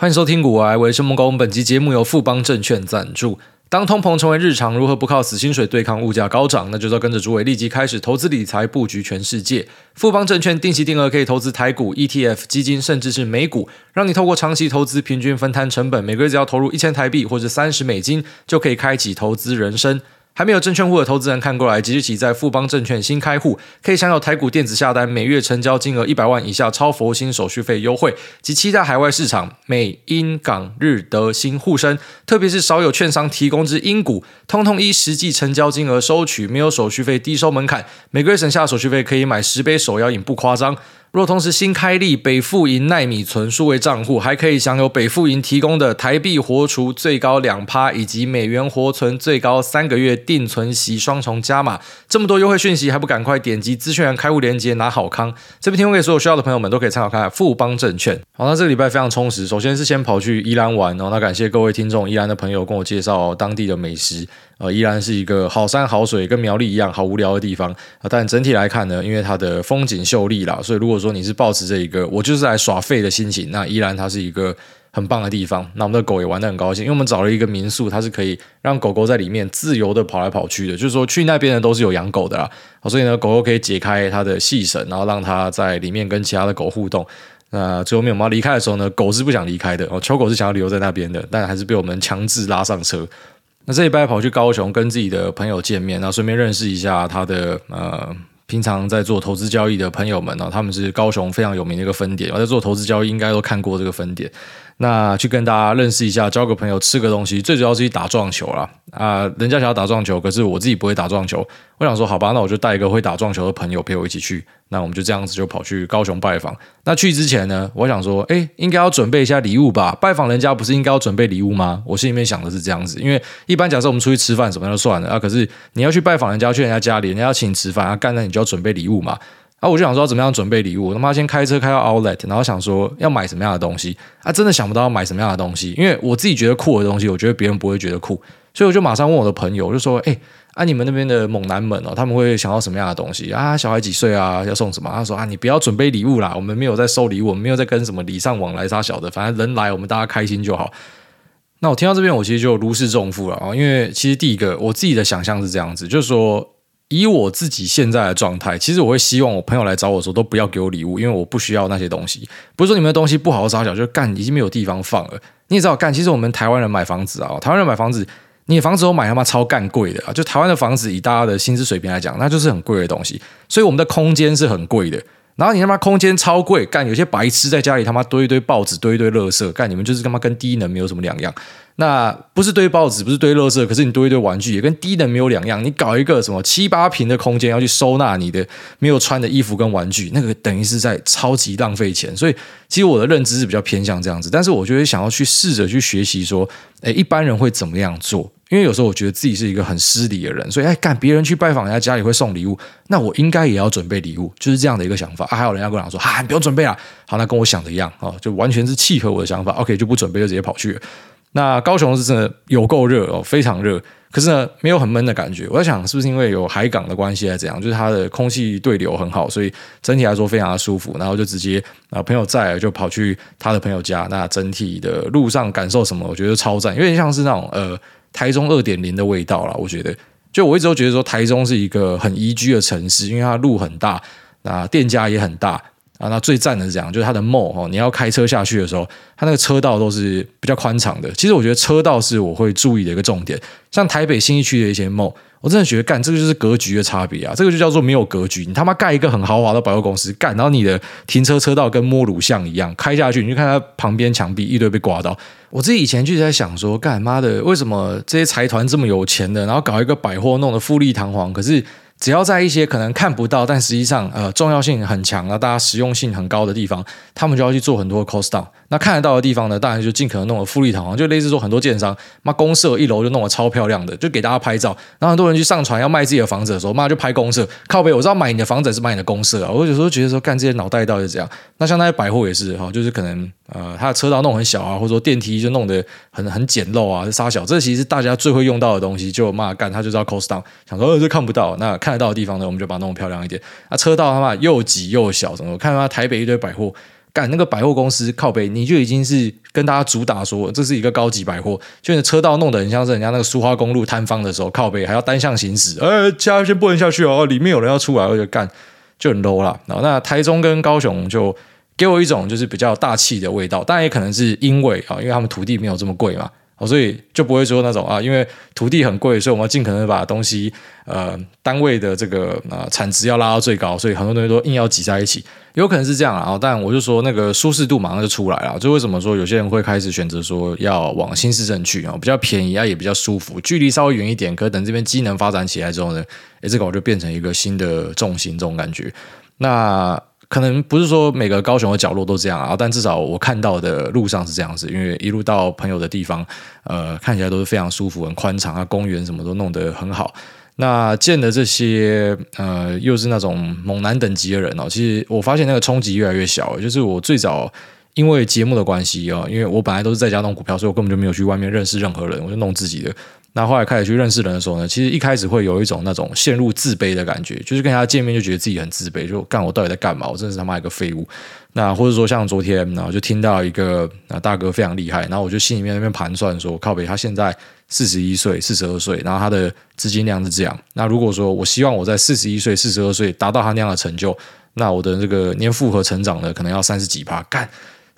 欢迎收听股癌，我是孟工。本集节目由富邦证券赞助。当通膨成为日常，如何不靠死薪水对抗物价高涨？那就要跟着主委立即开始投资理财，布局全世界。富邦证券定期定额可以投资台股、ETF、基金，甚至是美股，让你透过长期投资，平均分摊成本，每个月只要投入一千台币或者三十美金，就可以开启投资人生。还没有证券户的投资人看过来，即日起在富邦证券新开户，可以享有台股电子下单每月成交金额一百万以下超佛心手续费优惠，及七大海外市场美、英、港、日、德、新互生，特别是少有券商提供之英股，通通依实际成交金额收取，没有手续费，低收门槛，每个月省下手续费可以买十杯手摇饮，不夸张。若同时新开立北富银奈米存数位账户，还可以享有北富银提供的台币活储最高两趴，以及美元活存最高三个月定存息双重加码。这么多优惠讯息，还不赶快点击资讯栏开户链接拿好康？这边提供给所有需要的朋友们都可以参考看看富邦证券。好，那这个礼拜非常充实。首先是先跑去宜兰玩，哦，那感谢各位听众宜兰的朋友跟我介绍当地的美食。呃，依然是一个好山好水，跟苗栗一样好无聊的地方啊。但整体来看呢，因为它的风景秀丽啦，所以如果说你是抱持这一个我就是来耍废的心情，那依然它是一个很棒的地方。那我们的狗也玩得很高兴，因为我们找了一个民宿，它是可以让狗狗在里面自由的跑来跑去的。就是说去那边的都是有养狗的啦，所以呢，狗狗可以解开它的细绳，然后让它在里面跟其他的狗互动。那最后面我们要离开的时候呢，狗是不想离开的哦，球狗是想要留在那边的，但还是被我们强制拉上车。那这一拜跑去高雄跟自己的朋友见面，然后顺便认识一下他的呃平常在做投资交易的朋友们，呢他们是高雄非常有名的一个分点，我在做投资交易应该都看过这个分点。那去跟大家认识一下，交个朋友，吃个东西，最主要是去打撞球啦。啊、人家想要打撞球，可是我自己不会打撞球。我想说，好吧，那我就带一个会打撞球的朋友陪我一起去。那我们就这样子就跑去高雄拜访。那去之前呢，我想说，哎，应该要准备一下礼物吧？拜访人家不是应该要准备礼物吗？我心里面想的是这样子，因为一般假设我们出去吃饭什么就算了啊，可是你要去拜访人家，去人家家里，人家要请你吃饭啊，干那你就要准备礼物嘛。啊，我就想说怎么样准备礼物，我他妈先开车开到 Outlet，然后想说要买什么样的东西啊，真的想不到要买什么样的东西，因为我自己觉得酷的东西，我觉得别人不会觉得酷，所以我就马上问我的朋友，我就说，哎，啊你们那边的猛男们哦，他们会想要什么样的东西啊？小孩几岁啊？要送什么？他说啊，你不要准备礼物啦，我们没有在收礼物，我们没有在跟什么礼尚往来啥小的，反正人来我们大家开心就好。那我听到这边，我其实就如释重负了啊，因为其实第一个我自己的想象是这样子，就是说。以我自己现在的状态，其实我会希望我朋友来找我的时候都不要给我礼物，因为我不需要那些东西。不是说你们的东西不好杀小，就干已经没有地方放了。你也知道，干其实我们台湾人买房子啊，台湾人买房子，你的房子都买他妈超干贵的啊！就台湾的房子，以大家的薪资水平来讲，那就是很贵的东西，所以我们的空间是很贵的。然后你他妈空间超贵，干有些白痴在家里他妈堆一堆报纸，堆一堆垃圾，干你们就是他妈跟低能没有什么两样。那不是堆报纸，不是堆垃圾，可是你堆一堆玩具，也跟低能没有两样。你搞一个什么七八平的空间，要去收纳你的没有穿的衣服跟玩具，那个等于是在超级浪费钱。所以，其实我的认知是比较偏向这样子。但是，我觉得想要去试着去学习说，诶，一般人会怎么样做？因为有时候我觉得自己是一个很失礼的人，所以哎，干别人去拜访人家家里会送礼物，那我应该也要准备礼物，就是这样的一个想法。还有人家跟我讲说，啊，你不用准备了，好，那跟我想的一样哦，就完全是契合我的想法。OK，就不准备，就直接跑去。那高雄是真的有够热哦，非常热。可是呢，没有很闷的感觉。我在想，是不是因为有海港的关系，还是怎样？就是它的空气对流很好，所以整体来说非常的舒服。然后就直接啊，朋友在了就跑去他的朋友家。那整体的路上感受什么？我觉得超赞，有点像是那种呃台中二点零的味道啦。我觉得，就我一直都觉得说台中是一个很宜居的城市，因为它路很大，那店家也很大。啊，那最赞的是这样，就是它的 mall 哦，你要开车下去的时候，它那个车道都是比较宽敞的。其实我觉得车道是我会注意的一个重点。像台北新义区的一些 mall，我真的觉得干这个就是格局的差别啊，这个就叫做没有格局。你他妈盖一个很豪华的百货公司，干，然后你的停车车道跟摸乳巷一样，开下去你就看它旁边墙壁一堆被刮到。我自己以前就在想说，干妈的，为什么这些财团这么有钱的，然后搞一个百货弄得富丽堂皇，可是。只要在一些可能看不到，但实际上呃重要性很强啊，大家实用性很高的地方，他们就要去做很多 cost down。那看得到的地方呢，当然就尽可能弄得富丽堂皇，就类似说很多建商，妈公社一楼就弄得超漂亮的，就给大家拍照。然后很多人去上传要卖自己的房子的时候，妈就拍公社。靠北，我知道买你的房子是买你的公社啊。我有时候觉得说，干这些脑袋到底是怎样？那像那些百货也是哈，就是可能呃，它的车道弄很小啊，或者说电梯就弄得很很简陋啊，杀小。这其实是大家最会用到的东西，就妈干，他就知道 cost down，想说呃这看不到，那看得到的地方呢，我们就把它弄漂亮一点。那车道他妈又挤又小，怎么？我看他台北一堆百货。干那个百货公司靠北，你就已经是跟大家主打说这是一个高级百货，就你车道弄得很像是人家那个苏花公路摊方的时候，靠北还要单向行驶，哎，家先不能下去哦，里面有人要出来，我就干就很 low 啦。然后那台中跟高雄就给我一种就是比较大气的味道，当然也可能是因为啊，因为他们土地没有这么贵嘛。哦所以就不会说那种啊，因为土地很贵，所以我们要尽可能把东西呃单位的这个啊、呃、产值要拉到最高，所以很多东西都硬要挤在一起，有可能是这样啊。但我就说那个舒适度马上就出来了，就为什么说有些人会开始选择说要往新市镇去啊，比较便宜啊，也比较舒服，距离稍微远一点，可等这边机能发展起来之后呢，诶，这个我就变成一个新的重心这种感觉。那。可能不是说每个高雄的角落都这样啊，但至少我看到的路上是这样子，因为一路到朋友的地方，呃，看起来都是非常舒服、很宽敞啊，公园什么都弄得很好。那见的这些呃，又是那种猛男等级的人哦，其实我发现那个冲击越来越小。就是我最早因为节目的关系啊，因为我本来都是在家弄股票，所以我根本就没有去外面认识任何人，我就弄自己的。那后来开始去认识人的时候呢，其实一开始会有一种那种陷入自卑的感觉，就是跟他见面就觉得自己很自卑，就干我到底在干嘛？我真的是他妈一个废物。那或者说像昨天，然后就听到一个啊大哥非常厉害，然后我就心里面那边盘算说，靠北他现在四十一岁、四十二岁，然后他的资金量是这样。那如果说我希望我在四十一岁、四十二岁达到他那样的成就，那我的这个年复合成长呢，可能要三十几趴干。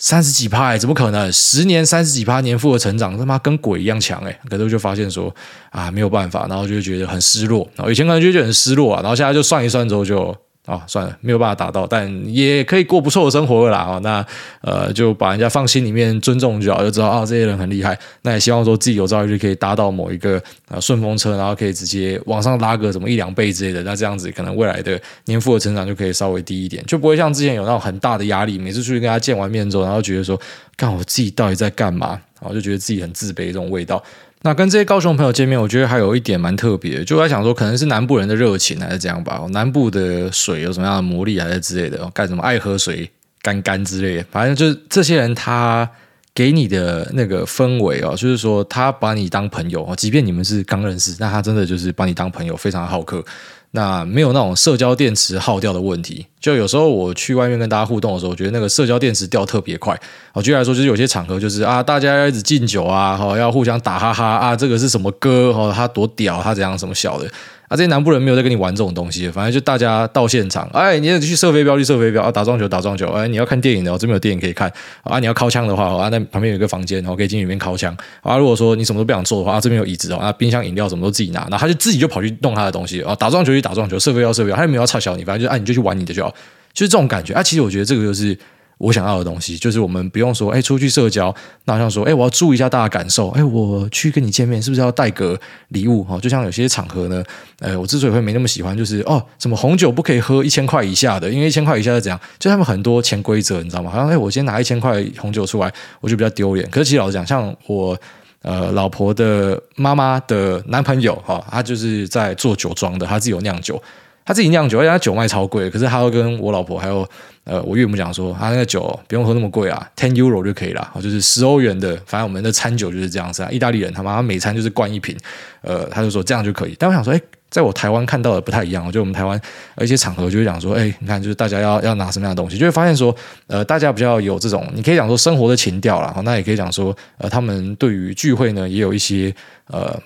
三十几趴哎，怎么可能？十年三十几趴年复合成长，他妈跟鬼一样强哎！可是我就发现说啊，没有办法，然后就觉得很失落。然后以前可能就觉得很失落啊，然后现在就算一算之后就。啊、哦，算了，没有办法达到，但也可以过不错的生活了啦。啊，那呃，就把人家放心里面，尊重就好，就知道啊，这些人很厉害。那也希望说自己有朝一日可以搭到某一个啊顺风车，然后可以直接往上拉个什么一两倍之类的。那这样子，可能未来的年复合成长就可以稍微低一点，就不会像之前有那种很大的压力。每次出去跟他见完面之后，然后觉得说，看我自己到底在干嘛，然后就觉得自己很自卑这种味道。那跟这些高雄朋友见面，我觉得还有一点蛮特别，就我在想说，可能是南部人的热情还是这样吧。南部的水有什么样的魔力，还是之类的，干什么爱喝水、干干之类的，反正就是这些人他给你的那个氛围哦，就是说他把你当朋友哦，即便你们是刚认识，那他真的就是把你当朋友，非常好客。那没有那种社交电池耗掉的问题，就有时候我去外面跟大家互动的时候，我觉得那个社交电池掉特别快。我举例来说，就是有些场合就是啊，大家要一直敬酒啊，哈，要互相打哈哈啊，这个是什么歌？哈，他多屌，他怎样什么小的。啊，这些南部人没有在跟你玩这种东西，反正就大家到现场，哎，你要去射飞镖，去射飞镖啊，打撞球，打撞球，哎，你要看电影的，这边有电影可以看啊，你要尻枪的话，啊，那旁边有一个房间，然后可以进里面尻枪啊。如果说你什么都不想做的话，啊，这边有椅子哦，啊，冰箱饮料什么都自己拿，那他就自己就跑去弄他的东西啊，打撞球去打撞球，射飞镖射飞镖，他也没有要插小你，反正就啊，你就去玩你的就好，就是这种感觉啊。其实我觉得这个就是。我想要的东西就是我们不用说，哎，出去社交，那好像说，哎，我要注意一下大家感受，哎，我去跟你见面，是不是要带个礼物？哈，就像有些场合呢，呃，我之所以会没那么喜欢，就是哦，什么红酒不可以喝一千块以下的，因为一千块以下是怎样？就他们很多潜规则，你知道吗？好像哎，我先拿一千块红酒出来，我就比较丢脸。可是其实老实讲，像我呃老婆的妈妈的男朋友，哈，他就是在做酒庄的，他自己有酿酒。他自己酿酒，而且他酒卖超贵，可是他会跟我老婆还有呃我岳母讲说，他那个酒不用喝那么贵啊，ten euro 就可以了，就是十欧元的，反正我们的餐酒就是这样子啊。意大利人他妈每餐就是灌一瓶，呃，他就说这样就可以。但我想说，哎，在我台湾看到的不太一样，我觉得我们台湾一些场合就会讲说，哎，你看就是大家要要拿什么样的东西，就会发现说，呃，大家比较有这种，你可以讲说生活的情调啦，那也可以讲说，呃，他们对于聚会呢也有一些呃。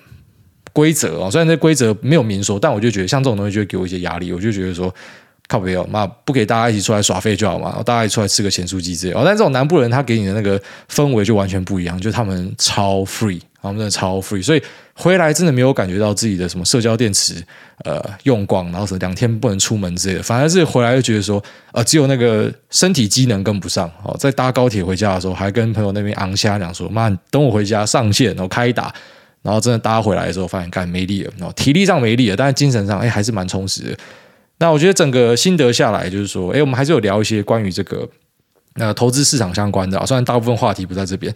规则哦，虽然这规则没有明说，但我就觉得像这种东西就会给我一些压力。我就觉得说，靠北哦，妈不给大家一起出来耍废就好嘛，大家一起出来吃个咸酥鸡之类。哦，但这种南部人他给你的那个氛围就完全不一样，就他们超 free，他们真的超 free，所以回来真的没有感觉到自己的什么社交电池呃用光，然后是两天不能出门之类的，反而是回来就觉得说，呃，只有那个身体机能跟不上。哦，在搭高铁回家的时候，还跟朋友那边昂虾讲说，妈，等我回家上线，然后开打。然后真的搭回来的时候，发现干没力了，然后体力上没力了，但是精神上哎还是蛮充实的。那我觉得整个心得下来，就是说，哎，我们还是有聊一些关于这个呃投资市场相关的，虽然大部分话题不在这边，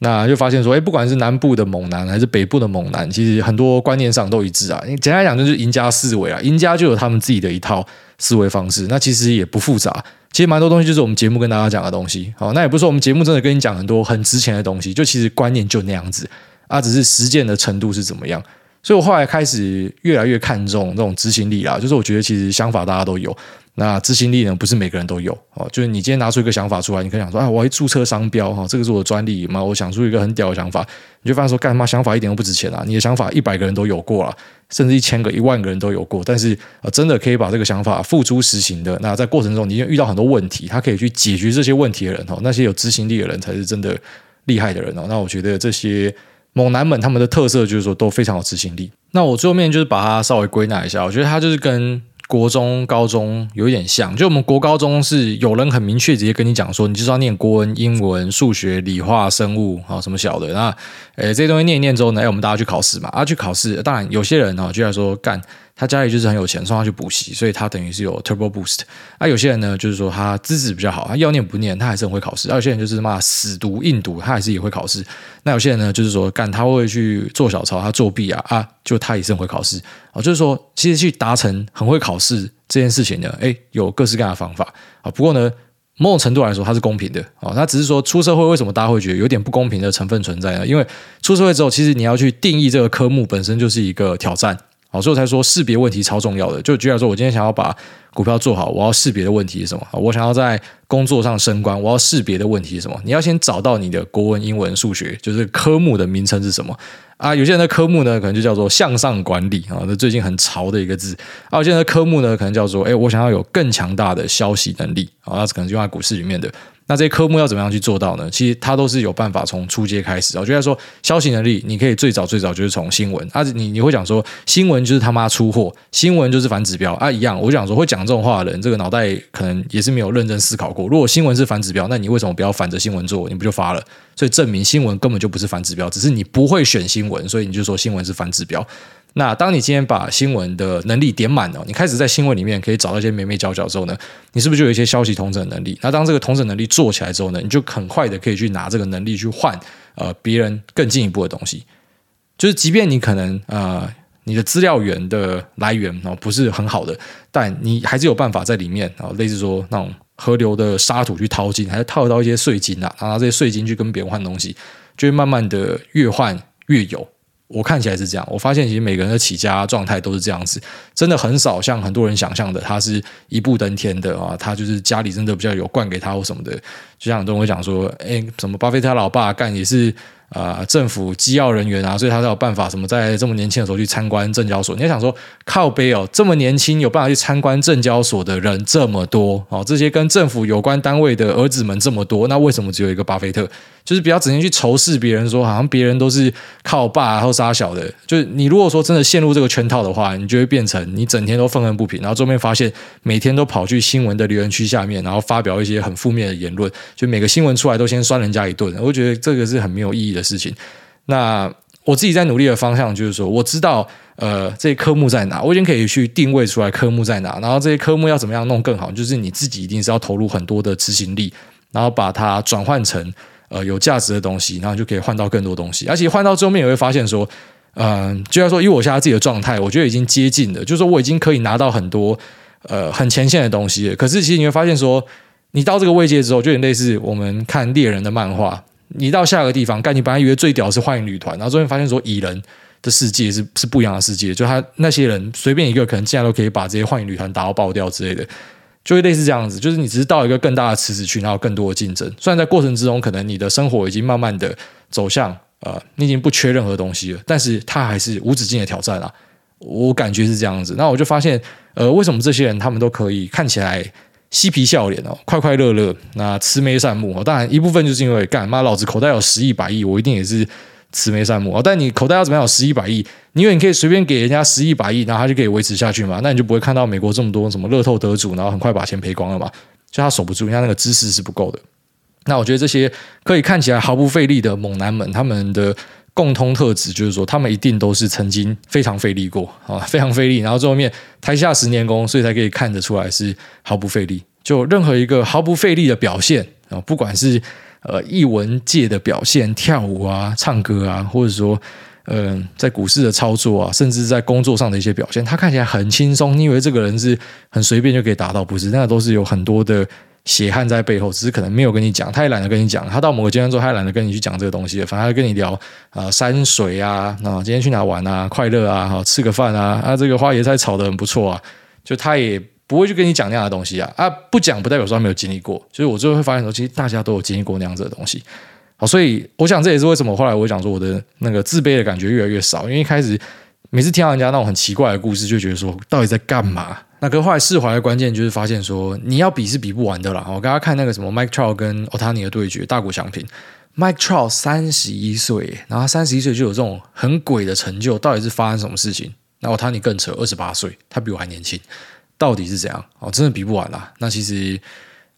那就发现说，哎，不管是南部的猛男还是北部的猛男，其实很多观念上都一致啊。简单来讲，就是赢家思维啊，赢家就有他们自己的一套思维方式，那其实也不复杂。其实蛮多东西就是我们节目跟大家讲的东西。好，那也不是说我们节目真的跟你讲很多很值钱的东西，就其实观念就那样子。啊，只是实践的程度是怎么样，所以我后来开始越来越看重这种执行力啦。就是我觉得其实想法大家都有，那执行力呢，不是每个人都有哦。就是你今天拿出一个想法出来，你可以想说啊，我要注册商标哈，这个是我的专利嘛。我想出一个很屌的想法，你就发现说，干嘛想法一点都不值钱啊？你的想法一百个人都有过了，甚至一千个、一万个人都有过，但是呃，真的可以把这个想法付诸实行的，那在过程中你遇到很多问题，他可以去解决这些问题的人哦，那些有执行力的人才是真的厉害的人哦。那我觉得这些猛男们他们的特色就是说都非常有执行力。那我最后面就是把它稍微归纳一下，我觉得它就是跟。国中、高中有点像，就我们国高中是有人很明确直接跟你讲说，你就是要念国文、英文、数学、理化、生物啊，什么小的。那，诶，这些东西念一念之后呢，诶，我们大家去考试嘛，啊，去考试。当然，有些人呢，就要说干。他家里就是很有钱，送他去补习，所以他等于是有 turbo boost。啊，有些人呢，就是说他资质比较好，他要念不念，他还是很会考试。啊，有些人就是嘛死读硬读，他还是也会考试。那有些人呢，就是说干他会去做小抄，他作弊啊啊，就他也是很会考试。啊，就是说其实去达成很会考试这件事情呢，诶，有各式各样的方法啊。不过呢，某种程度来说，它是公平的啊。他只是说出社会为什么大家会觉得有点不公平的成分存在呢？因为出社会之后，其实你要去定义这个科目本身就是一个挑战。好，所以才说识别问题超重要的。就举例来说，我今天想要把股票做好，我要识别的问题是什么？我想要在工作上升官，我要识别的问题是什么？你要先找到你的国文、英文、数学，就是科目的名称是什么啊？有些人的科目呢，可能就叫做向上管理啊，这最近很潮的一个字。啊，有些人的科目呢，可能叫做哎，我想要有更强大的消息能力啊，那可能就用在股市里面的。那这些科目要怎么样去做到呢？其实它都是有办法从初阶开始。我觉得说消息能力，你可以最早最早就是从新闻。啊，你你会讲说新闻就是他妈出货，新闻就是反指标啊，一样。我就讲说会讲这种话的人，这个脑袋可能也是没有认真思考过。如果新闻是反指标，那你为什么不要反着新闻做？你不就发了？所以证明新闻根本就不是反指标，只是你不会选新闻，所以你就说新闻是反指标。那当你今天把新闻的能力点满了，你开始在新闻里面可以找到一些眉眉角角之后呢，你是不是就有一些消息同整能力？那当这个同整能力做起来之后呢，你就很快的可以去拿这个能力去换呃别人更进一步的东西。就是即便你可能呃你的资料源的来源哦不是很好的，但你还是有办法在里面啊，类似说那种河流的沙土去淘金，还是套到一些税金啊，拿这些税金去跟别人换东西，就会慢慢的越换越有。我看起来是这样，我发现其实每个人的起家状态都是这样子，真的很少像很多人想象的，他是一步登天的啊，他就是家里真的比较有灌给他或什么的，就像很多人会讲说，哎，什么巴菲特老爸干也是。啊、政府机要人员啊，所以他才有办法什么在这么年轻的时候去参观证交所。你要想说，靠背哦，这么年轻有办法去参观证交所的人这么多哦，这些跟政府有关单位的儿子们这么多，那为什么只有一个巴菲特？就是不要整天去仇视别人说，好像别人都是靠爸然后杀小的。就是你如果说真的陷入这个圈套的话，你就会变成你整天都愤恨不平，然后后面发现每天都跑去新闻的留言区下面，然后发表一些很负面的言论，就每个新闻出来都先酸人家一顿。我觉得这个是很没有意义的。事情，那我自己在努力的方向就是说，我知道呃这些科目在哪，我已经可以去定位出来科目在哪，然后这些科目要怎么样弄更好，就是你自己一定是要投入很多的执行力，然后把它转换成呃有价值的东西，然后就可以换到更多东西，而且换到最后面也会发现说，嗯、就要说以我现在自己的状态，我觉得已经接近了，就是说我已经可以拿到很多呃很前线的东西了，可是其实你会发现说，你到这个位阶之后，就有点类似我们看猎人的漫画。你到下个地方，干你本来以为最屌是幻影旅团，然后最后发现说蚁人的世界是是不一样的世界，就他那些人随便一个可能竟然都可以把这些幻影旅团打到爆掉之类的，就会类似这样子，就是你只是到一个更大的池子去，然后更多的竞争。虽然在过程之中，可能你的生活已经慢慢的走向呃，你已经不缺任何东西了，但是它还是无止境的挑战啊。我感觉是这样子，那我就发现呃，为什么这些人他们都可以看起来。嬉皮笑脸哦，快快乐乐，那慈眉善目哦。当然，一部分就是因为干妈老子口袋有十亿百亿，我一定也是慈眉善目哦。但你口袋要怎么样有十亿百亿？你以为你可以随便给人家十亿百亿，然后他就可以维持下去嘛？那你就不会看到美国这么多什么乐透得主，然后很快把钱赔光了嘛？就他守不住，人家那个知识是不够的。那我觉得这些可以看起来毫不费力的猛男们，他们的。共通特质就是说，他们一定都是曾经非常费力过啊，非常费力，然后最后面台下十年功，所以才可以看得出来是毫不费力。就任何一个毫不费力的表现啊，不管是呃艺文界的表现，跳舞啊、唱歌啊，或者说嗯、在股市的操作啊，甚至在工作上的一些表现，他看起来很轻松，你以为这个人是很随便就可以达到，不是？那都是有很多的。血汗在背后，只是可能没有跟你讲，他也懒得跟你讲。他到某个阶段之后，他也懒得跟你去讲这个东西，反而跟你聊啊、山水啊，啊今天去哪玩啊，快乐啊，好吃个饭啊，啊这个花椰菜炒得很不错啊，就他也不会去跟你讲那样的东西啊啊，不讲不代表说他没有经历过，所以我最后会发现说，其实大家都有经历过那样子的东西。好，所以我想这也是为什么后来我讲说我的那个自卑的感觉越来越少，因为一开始每次听到人家那种很奇怪的故事，就觉得说到底在干嘛？那个后来释怀的关键就是发现说，你要比是比不完的啦。我刚刚看那个什么 Mike Trout 跟 Otani 的对决，大谷翔平，Mike Trout 三十一岁，然后三十一岁就有这种很鬼的成就，到底是发生什么事情？那 Otani 更扯，二十八岁，他比我还年轻，到底是怎样？哦，真的比不完啦。那其实，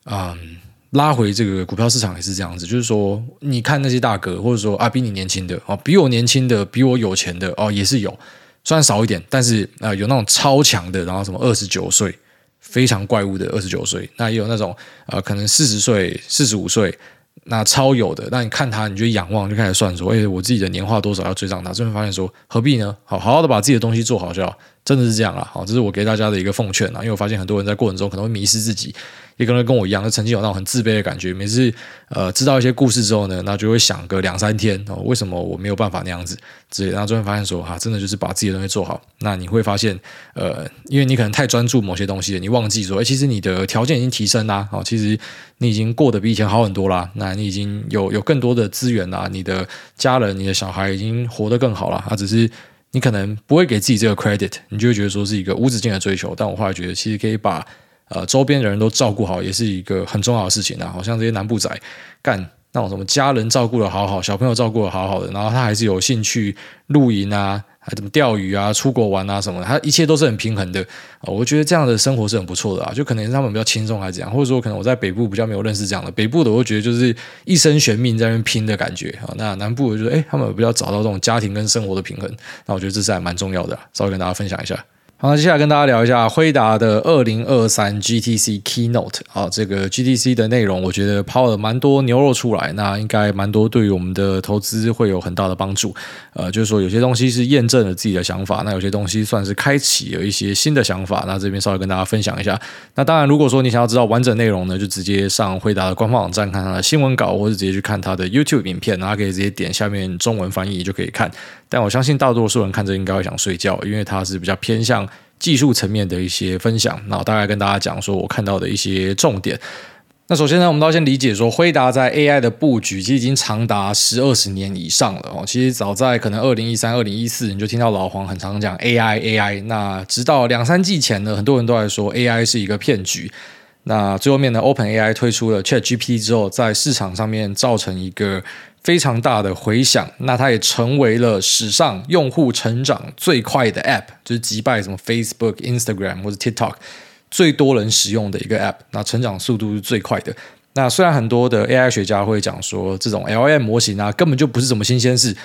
嗯。拉回这个股票市场也是这样子，就是说，你看那些大哥，或者说啊，比你年轻的哦，比我年轻的，比我有钱的哦，也是有，虽然少一点，但是啊、有那种超强的，然后什么二十九岁非常怪物的二十九岁，那也有那种啊、可能四十岁、四十五岁，那超有的，那你看他，你就仰望，就开始算说，哎，我自己的年化多少要追上他，最后发现说，何必呢？好好好的把自己的东西做好就好，真的是这样啊，好，这是我给大家的一个奉劝啊，因为我发现很多人在过程中可能会迷失自己。也可能跟我一样，就曾经有那种很自卑的感觉。每次呃知道一些故事之后呢，那就会想个两三天哦，为什么我没有办法那样子？之类，然后最后发现说、啊，真的就是把自己的东西做好。那你会发现，呃，因为你可能太专注某些东西了，你忘记说，哎，其实你的条件已经提升啦，哦，其实你已经过得比以前好很多啦。那你已经有有更多的资源啦，你的家人、你的小孩已经活得更好了。啊，只是你可能不会给自己这个 credit，你就会觉得说是一个无止境的追求。但我后来觉得，其实可以把。呃，周边的人都照顾好，也是一个很重要的事情啊。好像这些南部仔干那种什么家人照顾的好好，小朋友照顾的好好的，然后他还是有兴趣露营啊，还怎么钓鱼啊，出国玩啊什么的，他一切都是很平衡的。呃，我觉得这样的生活是很不错的啊。就可能是他们比较轻松还是怎样，或者说可能我在北部比较没有认识这样的北部的，我会觉得就是一生悬命在那边拼的感觉啊。那南部我觉得，哎，他们比较找到这种家庭跟生活的平衡，那我觉得这是还蛮重要的，稍微跟大家分享一下。好，接下来跟大家聊一下辉达的二零二三 GTC Keynote 啊，这个 GTC 的内容，我觉得抛了蛮多牛肉出来，那应该蛮多对于我们的投资会有很大的帮助。呃，就是说有些东西是验证了自己的想法，那有些东西算是开启了一些新的想法。那这边稍微跟大家分享一下。那当然，如果说你想要知道完整内容呢，就直接上辉达的官方网站看它的新闻稿，或者直接去看它的 YouTube 影片，然后可以直接点下面中文翻译就可以看。但我相信大多数人看这应该会想睡觉，因为它是比较偏向。技术层面的一些分享，那我大概跟大家讲说我看到的一些重点。那首先呢，我们都要先理解说，辉达在 AI 的布局其实已经长达十二十年以上了哦。其实早在可能二零一三、二零一四，你就听到老黄很常讲 AI AI。那直到两三季前呢，很多人都在说 AI 是一个骗局。那最后面呢，OpenAI 推出了 ChatGPT 之后，在市场上面造成一个。非常大的回响，那它也成为了史上用户成长最快的 App，就是击败什么 Facebook、Instagram 或者 TikTok 最多人使用的一个 App，那成长速度是最快的。那虽然很多的 AI 学家会讲说，这种 LM 模型啊，根本就不是什么新鲜事。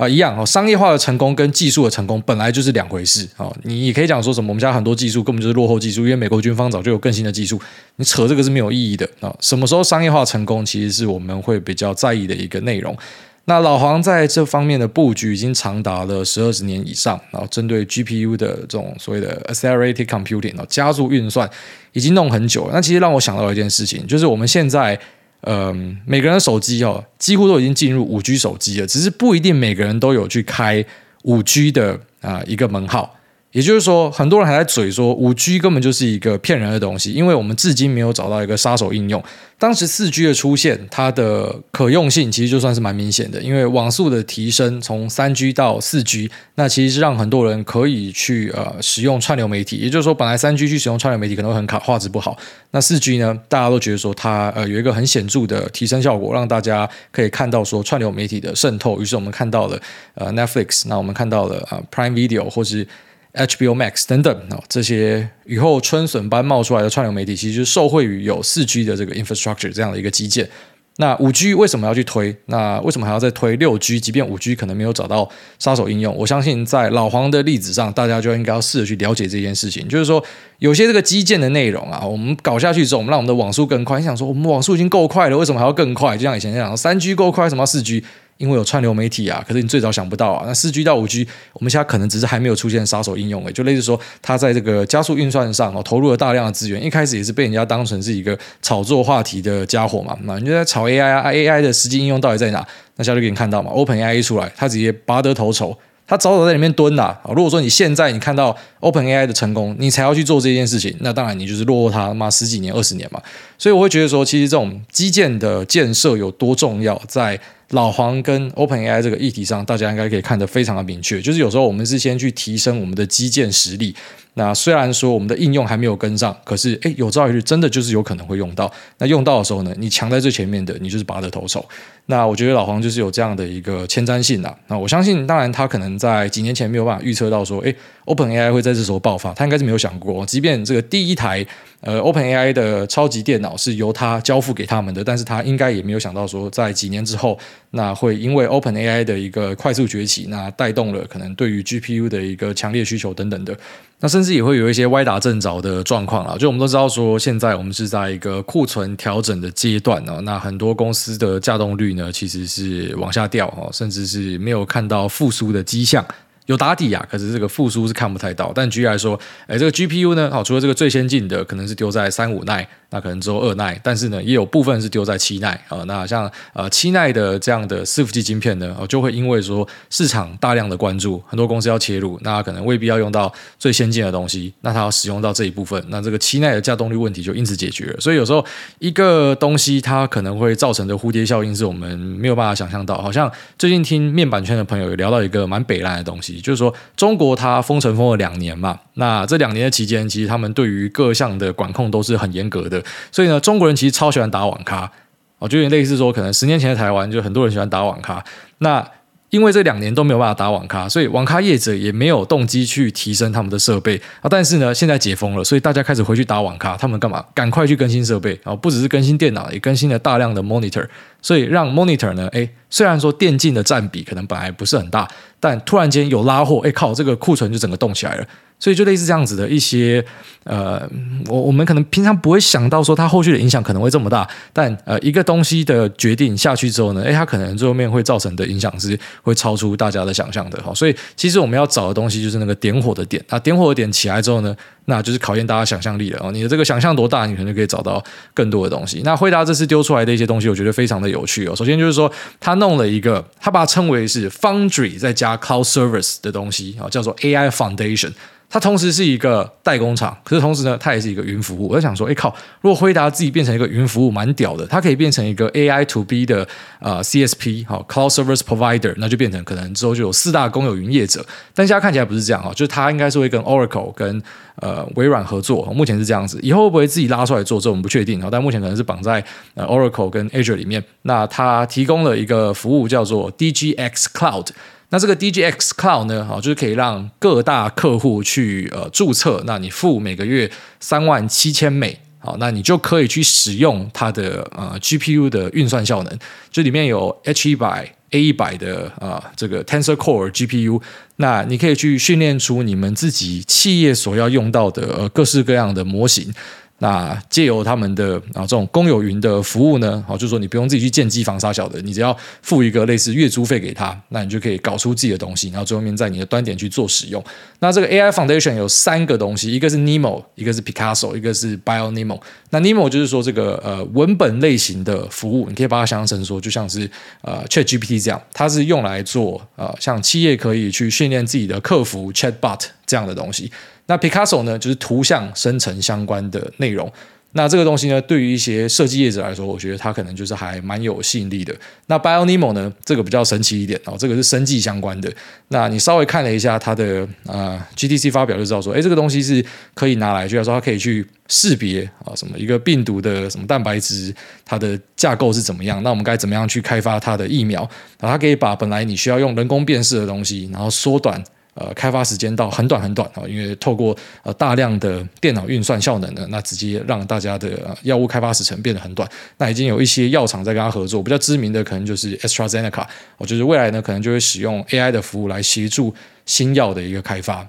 啊，一样哦，商业化的成功跟技术的成功本来就是两回事啊。你也可以讲说什么，我们家很多技术根本就是落后技术，因为美国军方早就有更新的技术。你扯这个是没有意义的啊。什么时候商业化成功，其实是我们会比较在意的一个内容。那老黄在这方面的布局已经长达了十二十年以上，然后针对 GPU 的这种所谓的 accelerated computing 啊，加速运算已经弄很久了。那其实让我想到一件事情，就是我们现在。嗯，每个人的手机哦，几乎都已经进入五 G 手机了，只是不一定每个人都有去开五 G 的啊一个门号。也就是说，很多人还在嘴说五 G 根本就是一个骗人的东西，因为我们至今没有找到一个杀手应用。当时四 G 的出现，它的可用性其实就算是蛮明显的，因为网速的提升从三 G 到四 G，那其实是让很多人可以去呃使用串流媒体。也就是说，本来三 G 去使用串流媒体可能会很卡，画质不好。那四 G 呢，大家都觉得说它呃有一个很显著的提升效果，让大家可以看到说串流媒体的渗透。于是我们看到了呃 Netflix，那我们看到了呃 Prime Video 或是。HBO Max 等等啊，这些雨后春笋般冒出来的串流媒体，其实是受惠于有四 G 的这个 infrastructure 这样的一个基建。那五 G 为什么要去推？那为什么还要再推六 G？即便五 G 可能没有找到杀手应用，我相信在老黄的例子上，大家就应该要试着去了解这件事情。就是说，有些这个基建的内容啊，我们搞下去之后，我们让我们的网速更快。你想说，我们网速已经够快了，为什么还要更快？就像以前讲，三 G 够快，什么四 G？因为有串流媒体啊，可是你最早想不到啊。那四 G 到五 G，我们现在可能只是还没有出现杀手应用诶，就类似说，它在这个加速运算上哦，投入了大量的资源。一开始也是被人家当成是一个炒作话题的家伙嘛。那你就在炒 AI 啊，AI 的实际应用到底在哪？那下就给你看到嘛，OpenAI 出来，它直接拔得头筹，他早早在里面蹲啦啊。如果说你现在你看到 OpenAI 的成功，你才要去做这件事情，那当然你就是落后他妈十几年、二十年嘛。所以我会觉得说，其实这种基建的建设有多重要，在老黄跟 OpenAI 这个议题上，大家应该可以看得非常的明确。就是有时候我们是先去提升我们的基建实力。那虽然说我们的应用还没有跟上，可是诶，有朝一日真的就是有可能会用到。那用到的时候呢，你抢在最前面的，你就是拔得头筹。那我觉得老黄就是有这样的一个前瞻性呐。那我相信，当然他可能在几年前没有办法预测到说，诶，OpenAI 会在这时候爆发，他应该是没有想过。即便这个第一台呃 OpenAI 的超级电脑是由他交付给他们的，但是他应该也没有想到说，在几年之后，那会因为 OpenAI 的一个快速崛起，那带动了可能对于 GPU 的一个强烈需求等等的。那甚至也会有一些歪打正着的状况啊，就我们都知道说，现在我们是在一个库存调整的阶段哦，那很多公司的稼动率呢，其实是往下掉哦，甚至是没有看到复苏的迹象。有打底啊，可是这个复苏是看不太到。但举例来说，哎，这个 GPU 呢，好，除了这个最先进的，可能是丢在三五奈。那可能只有二奈，但是呢，也有部分是丢在七奈啊。那像呃七奈的这样的伺服器晶片呢，就会因为说市场大量的关注，很多公司要切入，那可能未必要用到最先进的东西，那它要使用到这一部分，那这个七奈的稼动率问题就因此解决了。所以有时候一个东西它可能会造成的蝴蝶效应是我们没有办法想象到。好像最近听面板圈的朋友有聊到一个蛮北烂的东西，就是说中国它封城封了两年嘛，那这两年的期间，其实他们对于各项的管控都是很严格的。所以呢，中国人其实超喜欢打网咖，哦，就有点类似说，可能十年前的台湾就很多人喜欢打网咖。那因为这两年都没有办法打网咖，所以网咖业者也没有动机去提升他们的设备啊。但是呢，现在解封了，所以大家开始回去打网咖，他们干嘛？赶快去更新设备啊！不只是更新电脑，也更新了大量的 monitor。所以让 monitor 呢，诶，虽然说电竞的占比可能本来不是很大，但突然间有拉货，诶，靠，这个库存就整个动起来了。所以就类似这样子的一些，呃，我我们可能平常不会想到说它后续的影响可能会这么大，但呃，一个东西的决定下去之后呢，诶，它可能最后面会造成的影响是会超出大家的想象的哈。所以其实我们要找的东西就是那个点火的点，那点火的点起来之后呢，那就是考验大家想象力了哦。你的这个想象多大，你可能就可以找到更多的东西。那辉达这次丢出来的一些东西，我觉得非常的有趣哦。首先就是说，他弄了一个，他把它称为是 Foundry 再加 Cloud Service 的东西啊，叫做 AI Foundation。它同时是一个代工厂，可是同时呢，它也是一个云服务。我在想说，哎靠，如果辉达自己变成一个云服务，蛮屌的。它可以变成一个 AI to B 的呃 CSP，好，Cloud Service Provider，那就变成可能之后就有四大公有云业者。但现在看起来不是这样哈，就是它应该是会跟 Oracle 跟呃微软合作，目前是这样子。以后会不会自己拉出来做，这我们不确定。但目前可能是绑在 Oracle 跟 Azure 里面。那它提供了一个服务叫做 DGX Cloud。那这个 DGX Cloud 呢，就是可以让各大客户去呃注册，那你付每个月三万七千美，好，那你就可以去使用它的呃 GPU 的运算效能，这里面有 H 一百 A 一百的啊、这个 Tensor Core GPU，那你可以去训练出你们自己企业所要用到的呃各式各样的模型。那借由他们的啊这种公有云的服务呢，好，就是说你不用自己去建机房啥小的，你只要付一个类似月租费给他，那你就可以搞出自己的东西，然后最后面在你的端点去做使用。那这个 AI Foundation 有三个东西，一个是 Nemo，一个是 Picasso，一个是 BioNeMo。那 Nemo 就是说这个呃文本类型的服务，你可以把它想象成说就像是呃 ChatGPT 这样，它是用来做呃像企业可以去训练自己的客服 Chatbot 这样的东西。那 Picasso 呢，就是图像生成相关的内容。那这个东西呢，对于一些设计业者来说，我觉得它可能就是还蛮有吸引力的。那 BioNeMo 呢，这个比较神奇一点哦，这个是生技相关的。那你稍微看了一下它的呃 GTC 发表，就知道说，诶，这个东西是可以拿来，就要说它可以去识别啊，什么一个病毒的什么蛋白质，它的架构是怎么样？那我们该怎么样去开发它的疫苗？然后它可以把本来你需要用人工辨识的东西，然后缩短。呃，开发时间到很短很短啊，因为透过呃大量的电脑运算效能呢，那直接让大家的药物开发时程变得很短。那已经有一些药厂在跟他合作，比较知名的可能就是 AstraZeneca，我觉得未来呢可能就会使用 AI 的服务来协助新药的一个开发。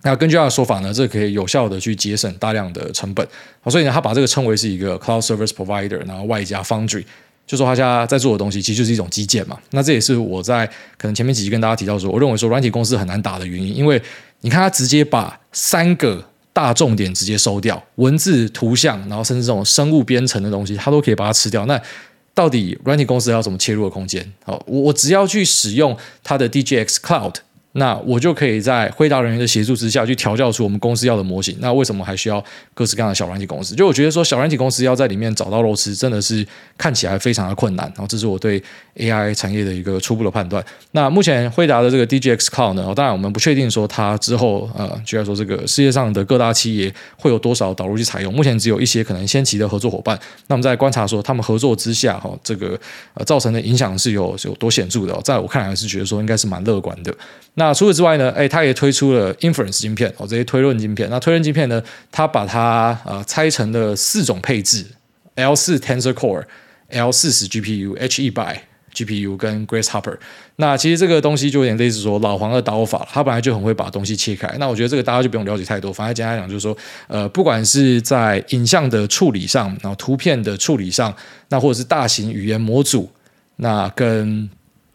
那根据他的说法呢，这可以有效的去节省大量的成本。所以呢，他把这个称为是一个 Cloud Service Provider，然后外加 Foundry。就说他家在做的东西，其实就是一种基建嘛。那这也是我在可能前面几集跟大家提到说，我认为说软体公司很难打的原因，因为你看他直接把三个大重点直接收掉，文字、图像，然后甚至这种生物编程的东西，他都可以把它吃掉。那到底软体公司要怎么切入的空间？好，我我只要去使用它的 DGX Cloud，那我就可以在辉达人员的协助之下去调教出我们公司要的模型。那为什么还需要各式各样的小软体公司？就我觉得说小软体公司要在里面找到肉吃，真的是看起来非常的困难。然后这是我对 AI 产业的一个初步的判断。那目前辉达的这个 DGX Cloud 呢，当然我们不确定说它之后呃，就要说这个世界上的各大企业会有多少导入去采用。目前只有一些可能先期的合作伙伴。那我们在观察说他们合作之下哈，这个呃造成的影响是有有多显著的。在我看来是觉得说应该是蛮乐观的。那那除此之外呢？哎，它也推出了 Inference 晶片哦，这些推论晶片。那推论晶片呢？它把它呃拆成了四种配置：L 四 Tensor Core、L 四十 GPU、H 一百 GPU 跟 Grace Hopper。那其实这个东西就有点类似说老黄的刀法，他本来就很会把东西切开。那我觉得这个大家就不用了解太多。反正简单讲，就是说，呃，不管是在影像的处理上，然后图片的处理上，那或者是大型语言模组，那跟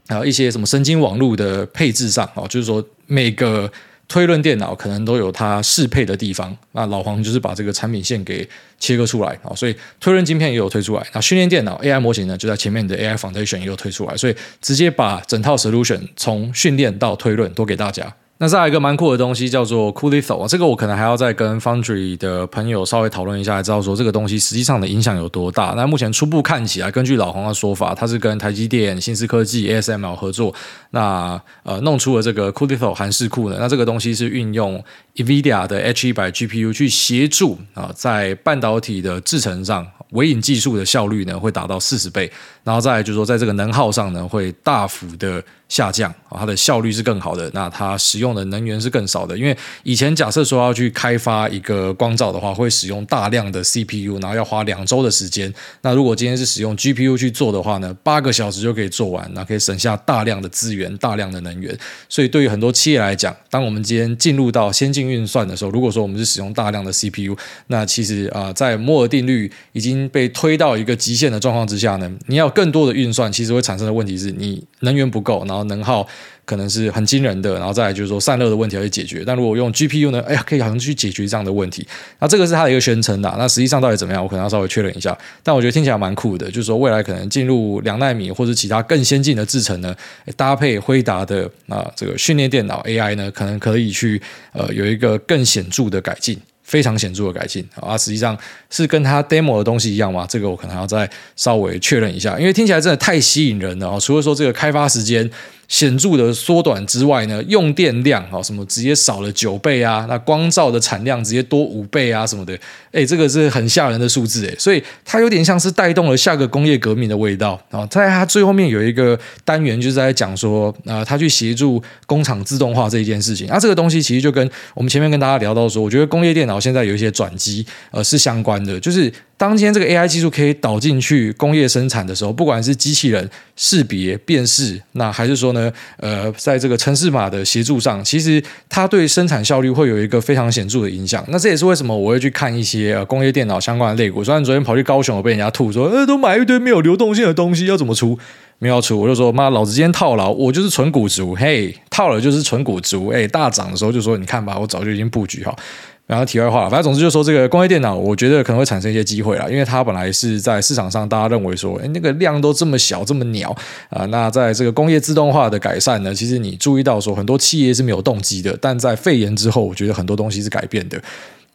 还有一些什么神经网络的配置上啊，就是说每个推论电脑可能都有它适配的地方。那老黄就是把这个产品线给切割出来啊，所以推论晶片也有推出来。那训练电脑 AI 模型呢，就在前面的 AI Foundation 也有推出来，所以直接把整套 solution 从训练到推论都给大家。那再来一个蛮酷的东西叫做 Coolito 啊，这个我可能还要再跟 Foundry 的朋友稍微讨论一下，才知道说这个东西实际上的影响有多大。那目前初步看起来，根据老黄的说法，他是跟台积电、新思科技、ASML 合作，那呃弄出了这个 c o o l i t h o 韩式库呢。那这个东西是运用 NVIDIA 的 H100 GPU 去协助啊，在半导体的制程上。微影技术的效率呢，会达到四十倍，然后再来就是说，在这个能耗上呢，会大幅的下降啊，它的效率是更好的，那它使用的能源是更少的。因为以前假设说要去开发一个光罩的话，会使用大量的 CPU，然后要花两周的时间。那如果今天是使用 GPU 去做的话呢，八个小时就可以做完，那可以省下大量的资源、大量的能源。所以对于很多企业来讲，当我们今天进入到先进运算的时候，如果说我们是使用大量的 CPU，那其实啊、在摩尔定律已经被推到一个极限的状况之下呢，你要更多的运算，其实会产生的问题是你能源不够，然后能耗可能是很惊人的，然后再来就是说散热的问题要去解决。但如果用 GPU 呢，哎呀，可以好像去解决这样的问题。那这个是它的一个宣称的，那实际上到底怎么样，我可能要稍微确认一下。但我觉得听起来蛮酷的，就是说未来可能进入两奈米或者其他更先进的制程呢，搭配辉达的啊、这个训练电脑 AI 呢，可能可以去呃有一个更显著的改进。非常显著的改进啊！实际上是跟它 demo 的东西一样吗？这个我可能要再稍微确认一下，因为听起来真的太吸引人了啊！除了说这个开发时间。显著的缩短之外呢，用电量啊，什么直接少了九倍啊，那光照的产量直接多五倍啊，什么的，哎，这个是很吓人的数字哎，所以它有点像是带动了下个工业革命的味道啊。在它最后面有一个单元就是在讲说啊，它去协助工厂自动化这一件事情。那这个东西其实就跟我们前面跟大家聊到说，我觉得工业电脑现在有一些转机，呃，是相关的，就是。当今天这个 AI 技术可以导进去工业生产的时候，不管是机器人识别辨识，那还是说呢，呃，在这个城市码的协助上，其实它对生产效率会有一个非常显著的影响。那这也是为什么我会去看一些呃工业电脑相关的类股。虽然昨天跑去高雄，我被人家吐说，呃，都买一堆没有流动性的东西，要怎么出？没有出，我就说妈，老子今天套牢，我就是纯股族，嘿，套了就是纯股族，哎，大涨的时候就说，你看吧，我早就已经布局好。然后题外话，反正总之就是说，这个工业电脑，我觉得可能会产生一些机会啦，因为它本来是在市场上，大家认为说，诶，那个量都这么小，这么鸟啊，那在这个工业自动化的改善呢，其实你注意到说，很多企业是没有动机的，但在肺炎之后，我觉得很多东西是改变的。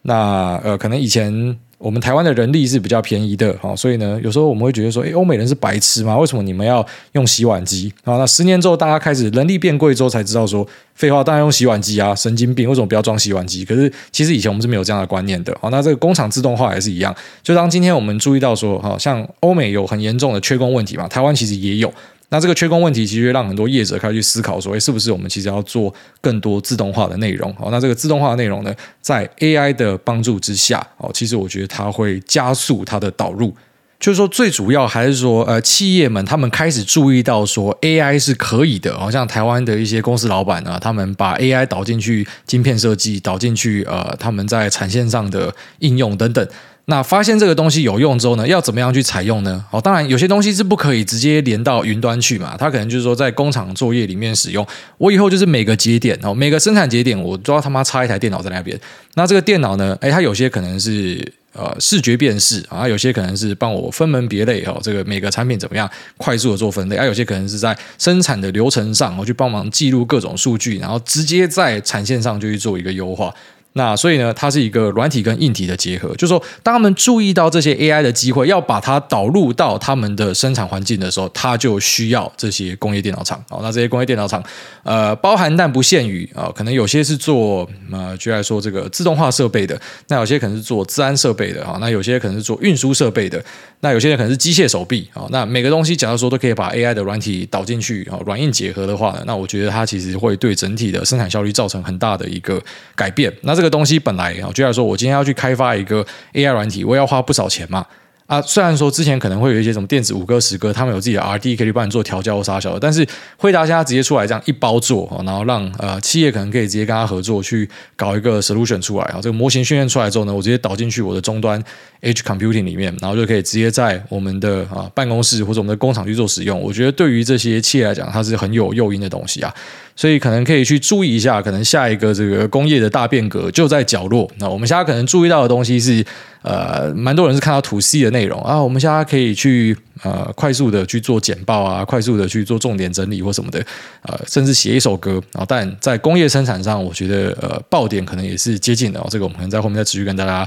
那呃，可能以前。我们台湾的人力是比较便宜的，所以呢，有时候我们会觉得说，诶，欧美人是白痴吗？为什么你们要用洗碗机？啊，那十年之后，大家开始人力变贵之后，才知道说，废话，当然用洗碗机啊，神经病，为什么不要装洗碗机？可是其实以前我们是没有这样的观念的。好，那这个工厂自动化也是一样，就当今天我们注意到说，哈，像欧美有很严重的缺工问题嘛，台湾其实也有。那这个缺工问题，其实让很多业者开始去思考说，诶，是不是我们其实要做更多自动化的内容？好，那这个自动化的内容呢，在 AI 的帮助之下，哦，其实我觉得它会加速它的导入。就是说，最主要还是说，呃，企业们他们开始注意到说，AI 是可以的。好像台湾的一些公司老板呢，他们把 AI 导进去晶片设计，导进去呃，他们在产线上的应用等等。那发现这个东西有用之后呢，要怎么样去采用呢？好，当然有些东西是不可以直接连到云端去嘛，它可能就是说在工厂作业里面使用。我以后就是每个节点哦，每个生产节点我都要他妈插一台电脑在那边。那这个电脑呢，诶，它有些可能是。呃视觉辨识啊，有些可能是帮我分门别类哦，这个每个产品怎么样快速的做分类，啊，有些可能是在生产的流程上，我去帮忙记录各种数据，然后直接在产线上就去做一个优化。那所以呢，它是一个软体跟硬体的结合，就是说，当他们注意到这些 AI 的机会，要把它导入到他们的生产环境的时候，它就需要这些工业电脑厂。好，那这些工业电脑厂，呃，包含但不限于啊，可能有些是做呃，举例来说这个自动化设备的，那有些可能是做治安设备的啊，那有些可能是做运输设备的，那有些人可能是机械手臂啊，那每个东西假如说都可以把 AI 的软体导进去啊，软硬结合的话呢，那我觉得它其实会对整体的生产效率造成很大的一个改变。那这个。这个东西本来啊，就来说，我今天要去开发一个 AI 软体，我也要花不少钱嘛。啊，虽然说之前可能会有一些什么电子五哥、十哥，他们有自己的 RD 可以帮你做调教或啥小的，但是惠达现在直接出来这样一包做，然后让呃企业可能可以直接跟他合作去搞一个 solution 出来啊。这个模型训练出来之后呢，我直接导进去我的终端 Edge Computing 里面，然后就可以直接在我们的啊办公室或者我们的工厂去做使用。我觉得对于这些企业来讲，它是很有诱因的东西啊。所以可能可以去注意一下，可能下一个这个工业的大变革就在角落。那我们现在可能注意到的东西是，呃，蛮多人是看到 To C 的内容啊。我们现在可以去呃快速的去做简报啊，快速的去做重点整理或什么的，呃，甚至写一首歌。然后，但在工业生产上，我觉得呃爆点可能也是接近的。这个我们可能在后面再持续跟大家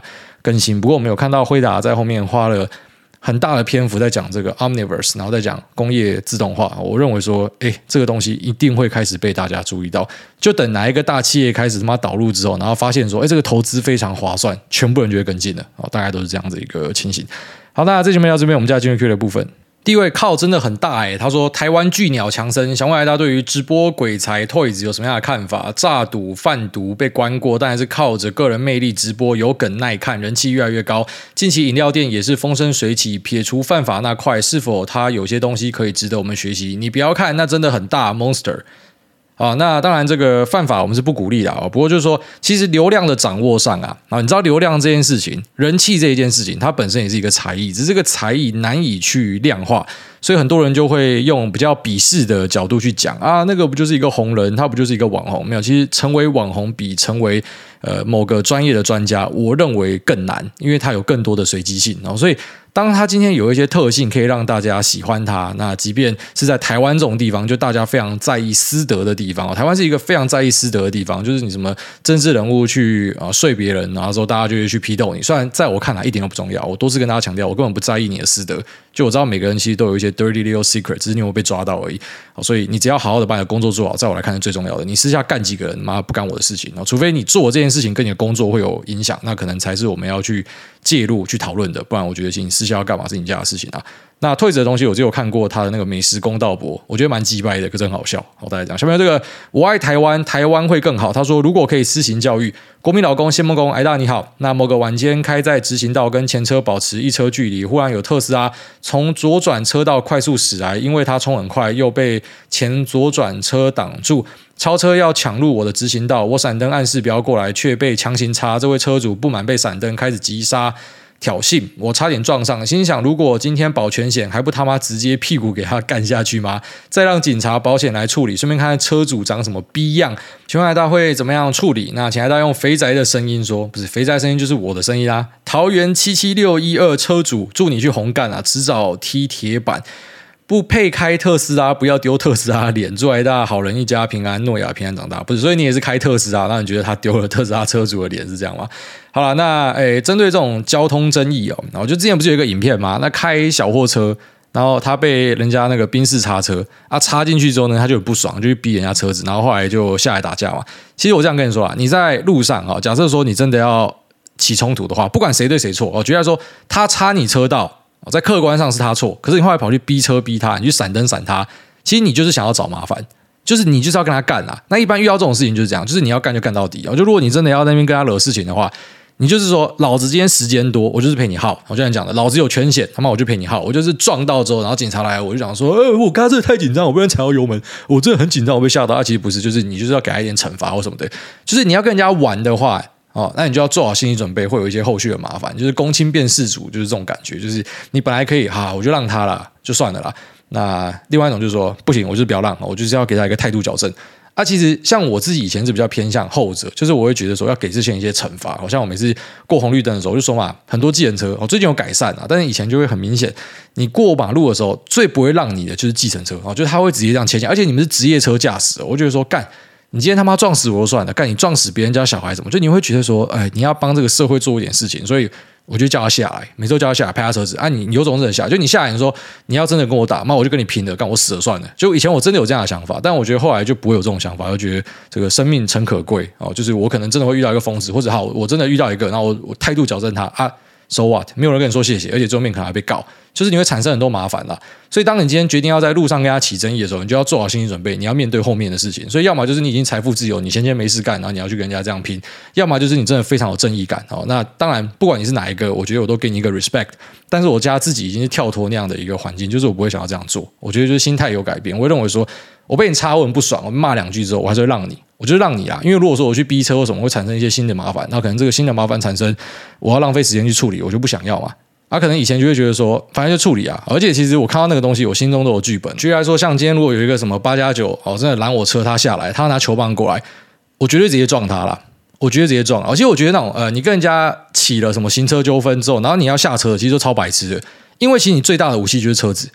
更新。不过我们有看到辉达在后面花了。很大的篇幅在讲这个 Omniverse，然后再讲工业自动化。我认为说，哎，这个东西一定会开始被大家注意到。就等哪一个大企业开始他妈导入之后，然后发现说，哎，这个投资非常划算，全部人就会跟进了。哦，大概都是这样子一个情形。好，那这节目到这边，我们就要进入 Q 的部分。地位靠真的很大诶，他说台湾巨鸟强森，想问大家对于直播鬼才 Toys 有什么样的看法？诈赌贩毒被关过，但还是靠着个人魅力直播，有梗耐看，人气越来越高。近期饮料店也是风生水起，撇除犯法那块，是否他有些东西可以值得我们学习？你不要看，那真的很大 Monster。啊，那当然，这个犯法我们是不鼓励的啊。不过就是说，其实流量的掌握上啊，啊，你知道流量这件事情，人气这一件事情，它本身也是一个才艺，只是这个才艺难以去量化，所以很多人就会用比较鄙视的角度去讲啊，那个不就是一个红人，他不就是一个网红？没有，其实成为网红比成为呃某个专业的专家，我认为更难，因为它有更多的随机性，然后所以。当他今天有一些特性可以让大家喜欢他，那即便是在台湾这种地方，就大家非常在意私德的地方，台湾是一个非常在意私德的地方，就是你什么政治人物去啊睡别人，然后说大家就会去批斗你。虽然在我看来一点都不重要，我多次跟大家强调，我根本不在意你的私德。就我知道每个人其实都有一些 dirty little secret，只是你有被抓到而已。所以你只要好好的把你的工作做好，在我来看是最重要的。你私下干几个人，妈不干我的事情。除非你做这件事情跟你的工作会有影响，那可能才是我们要去介入去讨论的。不然我觉得，你私下要干嘛是你家的事情啊。那退子的东西，我就有看过他的那个美食公道博，我觉得蛮鸡掰的，可是很好笑。好，大家讲下面这个，我爱台湾，台湾会更好。他说，如果可以施行教育，国民老公谢梦工，哎大你好。那某个晚间开在直行道跟前车保持一车距离，忽然有特斯拉从左转车道快速驶来，因为他冲很快，又被前左转车挡住，超车要抢入我的直行道，我闪灯暗示不要过来，却被强行插。这位车主不满被闪灯，开始急刹。挑衅，我差点撞上，心想如果今天保全险还不他妈直接屁股给他干下去吗？再让警察保险来处理，顺便看看车主长什么逼样，请问大会怎么样处理？那请海大用肥宅的声音说，不是肥宅声音就是我的声音啦。桃园七七六一二车主，祝你去红干啊，迟早踢铁板。不配开特斯拉，不要丢特斯拉脸。祝爱大好人一家平安，诺亚平安长大。不是，所以你也是开特斯拉，那你觉得他丢了特斯拉车主的脸是这样吗？好了，那诶，针对这种交通争议哦，然后就之前不是有一个影片吗？那开小货车，然后他被人家那个宾士插车啊，插进去之后呢，他就不爽，就去逼人家车子，然后后来就下来打架嘛。其实我这样跟你说啊，你在路上啊，假设说你真的要起冲突的话，不管谁对谁错，我觉得说他插你车道。在客观上是他错，可是你后来跑去逼车逼他，你去闪灯闪他，其实你就是想要找麻烦，就是你就是要跟他干啊。那一般遇到这种事情就是这样，就是你要干就干到底。就如果你真的要在那边跟他惹事情的话，你就是说老子今天时间多，我就是陪你耗。我就像讲的，老子有全险，他妈我就陪你耗。我就是撞到之后，然后警察来，我就想说，呃，我刚刚真的太紧张，我不能踩到油门，我真的很紧张，我被吓到。啊，其实不是，就是你就是要给他一点惩罚或什么的，就是你要跟人家玩的话。哦，那你就要做好心理准备，会有一些后续的麻烦，就是公亲变事主，就是这种感觉，就是你本来可以哈，我就让他了，就算了啦。那另外一种就是说，不行，我就不要让，我就是要给他一个态度矫正啊，其实像我自己以前是比较偏向后者，就是我会觉得说要给这些人一些惩罚。好像我每次过红绿灯的时候，就说嘛，很多计程车哦，最近有改善啊，但是以前就会很明显，你过马路的时候最不会让你的就是计程车哦，就是他会直接这样切线，而且你们是职业车驾驶，我觉得说干。你今天他妈撞死我就算了，干你撞死别人家小孩怎么？就你会觉得说，哎，你要帮这个社会做一点事情，所以我就叫他下来，每周叫他下来拍他车子。啊，你有种忍下，就你下来你说你要真的跟我打，那我就跟你拼了，干我死了算了。就以前我真的有这样的想法，但我觉得后来就不会有这种想法，就觉得这个生命诚可贵哦。就是我可能真的会遇到一个疯子，或者好，我真的遇到一个，然后我我态度矫正他啊。So what？没有人跟你说谢谢，而且最后面可能还被告，就是你会产生很多麻烦啦。所以，当你今天决定要在路上跟他起争议的时候，你就要做好心理准备，你要面对后面的事情。所以，要么就是你已经财富自由，你闲闲没事干，然后你要去跟人家这样拼；要么就是你真的非常有正义感。哦，那当然，不管你是哪一个，我觉得我都给你一个 respect。但是我家自己已经是跳脱那样的一个环境，就是我不会想要这样做。我觉得就是心态有改变，我会认为说。我被你插，我很不爽，我骂两句之后，我还是会让你，我就让你啊，因为如果说我去逼车或什么，会产生一些新的麻烦，那可能这个新的麻烦产生，我要浪费时间去处理，我就不想要嘛。啊，可能以前就会觉得说，反正就处理啊，而且其实我看到那个东西，我心中都有剧本。举例来说，像今天如果有一个什么八加九，哦，真的拦我车，他下来，他拿球棒过来，我绝对直接撞他了，我绝对直接撞。而且我觉得那种，呃，你跟人家起了什么行车纠纷之后，然后你要下车，其实都超白痴的，因为其实你最大的武器就是车子。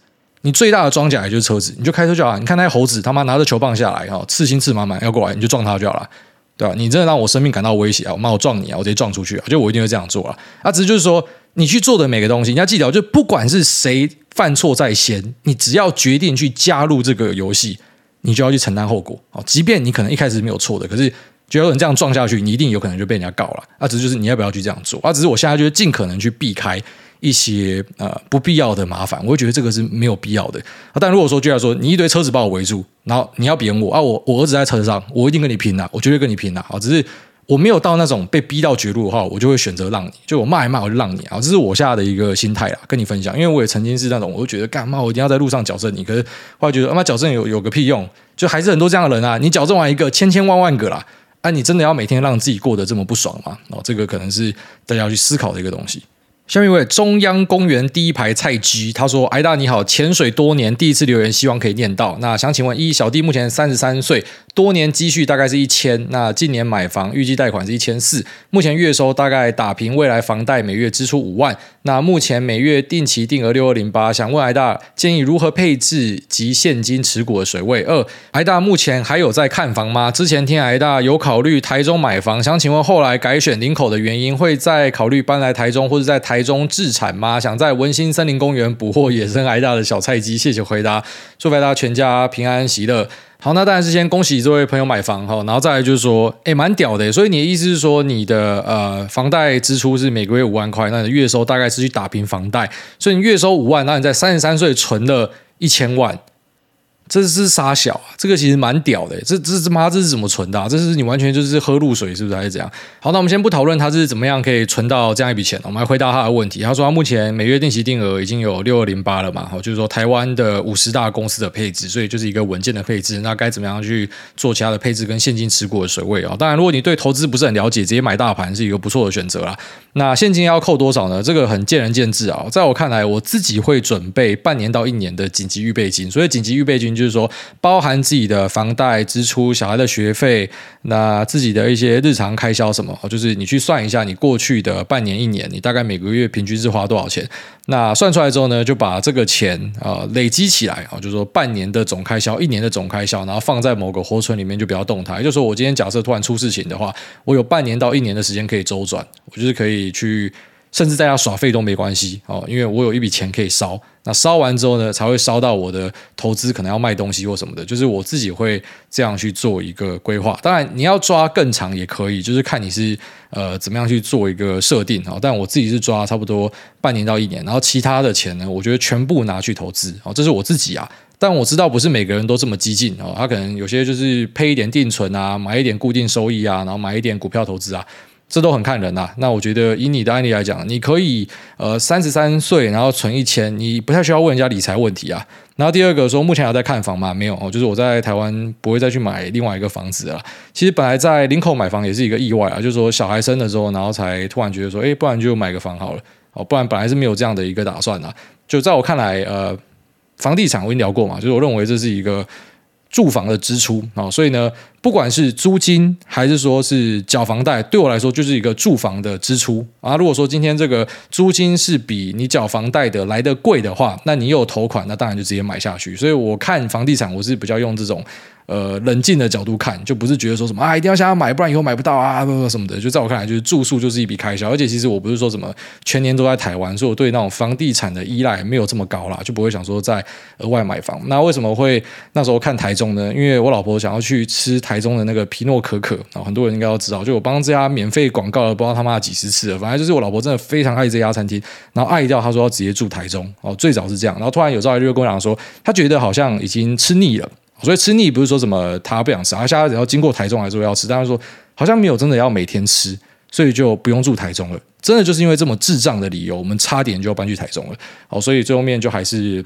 你最大的装甲也就是车子，你就开车就好。你看那些猴子他妈拿着球棒下来，哈，刺心刺满满要过来，你就撞他就好了，对吧？你真的让我生命感到威胁啊！我妈我撞你啊！我直接撞出去啊！就我一定会这样做啊。啊，只是就是说，你去做的每个东西，你要记得，就不管是谁犯错在先，你只要决定去加入这个游戏，你就要去承担后果啊！即便你可能一开始没有错的，可是觉得你这样撞下去，你一定有可能就被人家告了。啊，只是就是你要不要去这样做？啊，只是我现在就是尽可能去避开。一些呃不必要的麻烦，我会觉得这个是没有必要的。但如果说就要说你一堆车子把我围住，然后你要扁我啊，我我儿子在车上，我一定跟你拼了，我绝对跟你拼了啊！只是我没有到那种被逼到绝路的话，我就会选择让你，就我骂一骂我就让你啊，这是我现在的一个心态啦，跟你分享。因为我也曾经是那种，我就觉得干嘛我一定要在路上矫正你，可是后来觉得他妈矫正有有个屁用，就还是很多这样的人啊，你矫正完一个，千千万万个啦，啊，你真的要每天让自己过得这么不爽吗？哦，这个可能是大家要去思考的一个东西。下面一位中央公园第一排菜鸡，他说：“癌大你好，潜水多年，第一次留言，希望可以念到。那想请问一，小弟目前三十三岁，多年积蓄大概是一千，那近年买房，预计贷款是一千四，目前月收大概打平未来房贷每月支出五万，那目前每月定期定额六二零八，想问癌大建议如何配置及现金持股的水位？二，癌大目前还有在看房吗？之前听癌大有考虑台中买房，想请问后来改选林口的原因，会再考虑搬来台中或者在台。”中置产吗？想在文心森林公园捕获野生癌大的小菜鸡。谢谢回答，祝大家全家平安喜乐。好，那当然是先恭喜这位朋友买房哈，然后再来就是说，哎，蛮屌的。所以你的意思是说，你的呃房贷支出是每个月五万块，那你的月收大概是去打平房贷，所以你月收五万，那你在三十三岁存了一千万。这是杀小啊，这个其实蛮屌的。这这他妈这是怎么存的啊？这是你完全就是喝露水，是不是还是怎样？好，那我们先不讨论他是怎么样可以存到这样一笔钱，我们来回答他的问题。他说他目前每月定期定额已经有六二零八了嘛，好，就是说台湾的五十大公司的配置，所以就是一个稳健的配置。那该怎么样去做其他的配置跟现金持股的水位啊？当然，如果你对投资不是很了解，直接买大盘是一个不错的选择啦。那现金要扣多少呢？这个很见仁见智啊。在我看来，我自己会准备半年到一年的紧急预备金。所以紧急预备金就就是说包含自己的房贷支出、小孩的学费，那自己的一些日常开销什么，就是你去算一下，你过去的半年、一年，你大概每个月平均是花多少钱？那算出来之后呢，就把这个钱啊累积起来啊，就是说半年的总开销、一年的总开销，然后放在某个活存里面，就不要动它。也就是说，我今天假设突然出事情的话，我有半年到一年的时间可以周转，我就是可以。去，甚至在家耍废都没关系哦，因为我有一笔钱可以烧。那烧完之后呢，才会烧到我的投资，可能要卖东西或什么的。就是我自己会这样去做一个规划。当然，你要抓更长也可以，就是看你是呃怎么样去做一个设定啊。但我自己是抓差不多半年到一年，然后其他的钱呢，我觉得全部拿去投资哦。这是我自己啊，但我知道不是每个人都这么激进哦。他可能有些就是配一点定存啊，买一点固定收益啊，然后买一点股票投资啊。这都很看人呐、啊。那我觉得以你的案例来讲，你可以呃三十三岁，然后存一千，你不太需要问人家理财问题啊。然后第二个说，目前还在看房吗？没有哦，就是我在台湾不会再去买另外一个房子了。其实本来在林口买房也是一个意外啊，就是说小孩生的时候，然后才突然觉得说，哎，不然就买个房好了哦，不然本来是没有这样的一个打算啊。就在我看来，呃，房地产我已经聊过嘛，就是我认为这是一个住房的支出啊，所以呢。不管是租金还是说是缴房贷，对我来说就是一个住房的支出啊。如果说今天这个租金是比你缴房贷的来的贵的话，那你有头款，那当然就直接买下去。所以我看房地产，我是比较用这种。呃，冷静的角度看，就不是觉得说什么啊，一定要想要买，不然以后买不到啊，不不什么的。就在我看来，就是住宿就是一笔开销。而且其实我不是说什么全年都在台湾，所以我对那种房地产的依赖没有这么高啦，就不会想说再额外买房。那为什么会那时候看台中呢？因为我老婆想要去吃台中的那个皮诺可可，然后很多人应该都知道，就我帮这家免费广告了，不知道他妈几十次了。反正就是我老婆真的非常爱这家餐厅，然后爱掉，她说要直接住台中哦，最早是这样，然后突然有朝一日跟我讲说，她觉得好像已经吃腻了。所以吃腻不是说什么他不想吃，他下次只要经过台中来说要吃，但是说好像没有真的要每天吃，所以就不用住台中了。真的就是因为这么智障的理由，我们差点就要搬去台中了。好，所以最后面就还是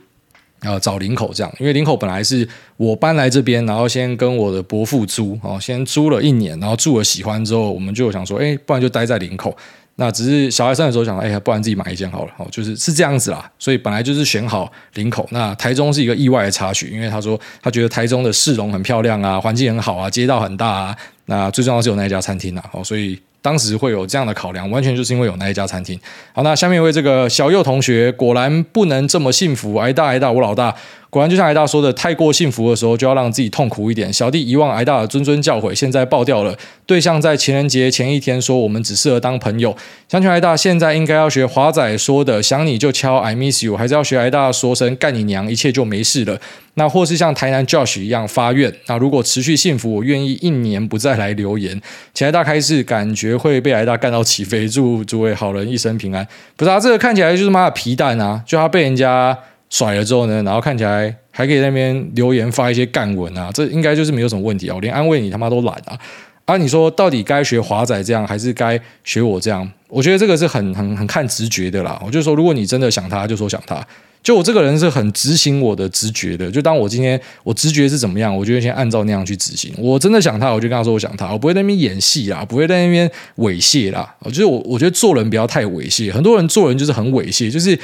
呃找林口这样，因为林口本来是我搬来这边，然后先跟我的伯父租，哦，先租了一年，然后住了喜欢之后，我们就想说，哎，不然就待在林口。那只是小孩生的时候想，哎呀，不然自己买一件好了，哦，就是是这样子啦。所以本来就是选好领口，那台中是一个意外的插曲，因为他说他觉得台中的市容很漂亮啊，环境很好啊，街道很大啊，那最重要是有那一家餐厅呐，哦，所以当时会有这样的考量，完全就是因为有那一家餐厅。好，那下面一位这个小右同学，果然不能这么幸福，挨大挨大，我老大。果然就像挨大说的，太过幸福的时候就要让自己痛苦一点。小弟遗忘挨大的谆谆教诲，现在爆掉了。对象在情人节前一天说我们只适合当朋友。相信挨大现在应该要学华仔说的，想你就敲 I miss you，还是要学挨大说声干你娘，一切就没事了。那或是像台南 Josh 一样发愿，那如果持续幸福，我愿意一年不再来留言。请挨大开示，感觉学会被挨大干到起飞。祝诸位好人一生平安。不是啊，这个看起来就是妈的皮蛋啊，就他被人家。甩了之后呢，然后看起来还可以那边留言发一些干文啊，这应该就是没有什么问题啊，我连安慰你他妈都懒啊！啊，你说到底该学华仔这样，还是该学我这样？我觉得这个是很很很看直觉的啦。我就说，如果你真的想他，就说想他。就我这个人是很执行我的直觉的。就当我今天我直觉是怎么样，我就先按照那样去执行。我真的想他，我就跟他说我想他，我不会在那边演戏啦，不会在那边猥亵啦。我觉得我我觉得做人不要太猥亵，很多人做人就是很猥亵，就是。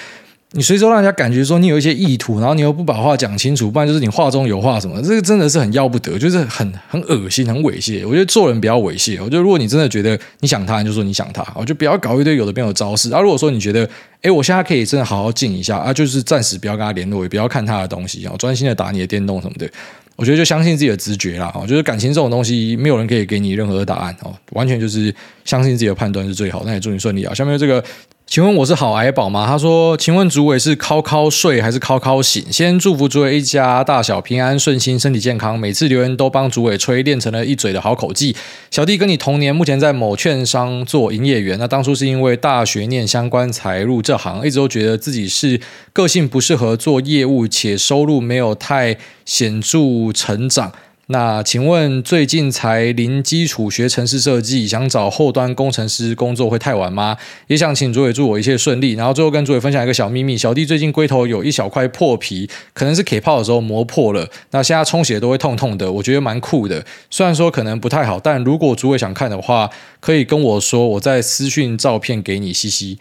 你随时让人家感觉说你有一些意图，然后你又不把话讲清楚，不然就是你话中有话什么，这个真的是很要不得，就是很很恶心、很猥亵。我觉得做人不要猥亵。我觉得如果你真的觉得你想他，你就说你想他，我就不要搞一堆有的没有招式。啊，如果说你觉得，哎，我现在可以真的好好静一下啊，就是暂时不要跟他联络，也不要看他的东西啊，专心的打你的电动什么的。我觉得就相信自己的直觉啦，哦，就是感情这种东西，没有人可以给你任何的答案哦，完全就是相信自己的判断是最好。那也祝你顺利啊。下面这个。请问我是好矮宝吗？他说：“请问主委是靠靠睡还是靠靠醒？”先祝福主委一家大小平安顺心，身体健康。每次留言都帮主委吹，练成了一嘴的好口技。小弟跟你同年，目前在某券商做营业员。那当初是因为大学念相关才入这行，一直都觉得自己是个性不适合做业务，且收入没有太显著成长。那请问最近才零基础学城市设计，想找后端工程师工作会太晚吗？也想请主委祝我一切顺利。然后最后跟主委分享一个小秘密：小弟最近龟头有一小块破皮，可能是 K 泡的时候磨破了。那现在充血都会痛痛的，我觉得蛮酷的。虽然说可能不太好，但如果主委想看的话，可以跟我说，我再私讯照片给你，嘻嘻。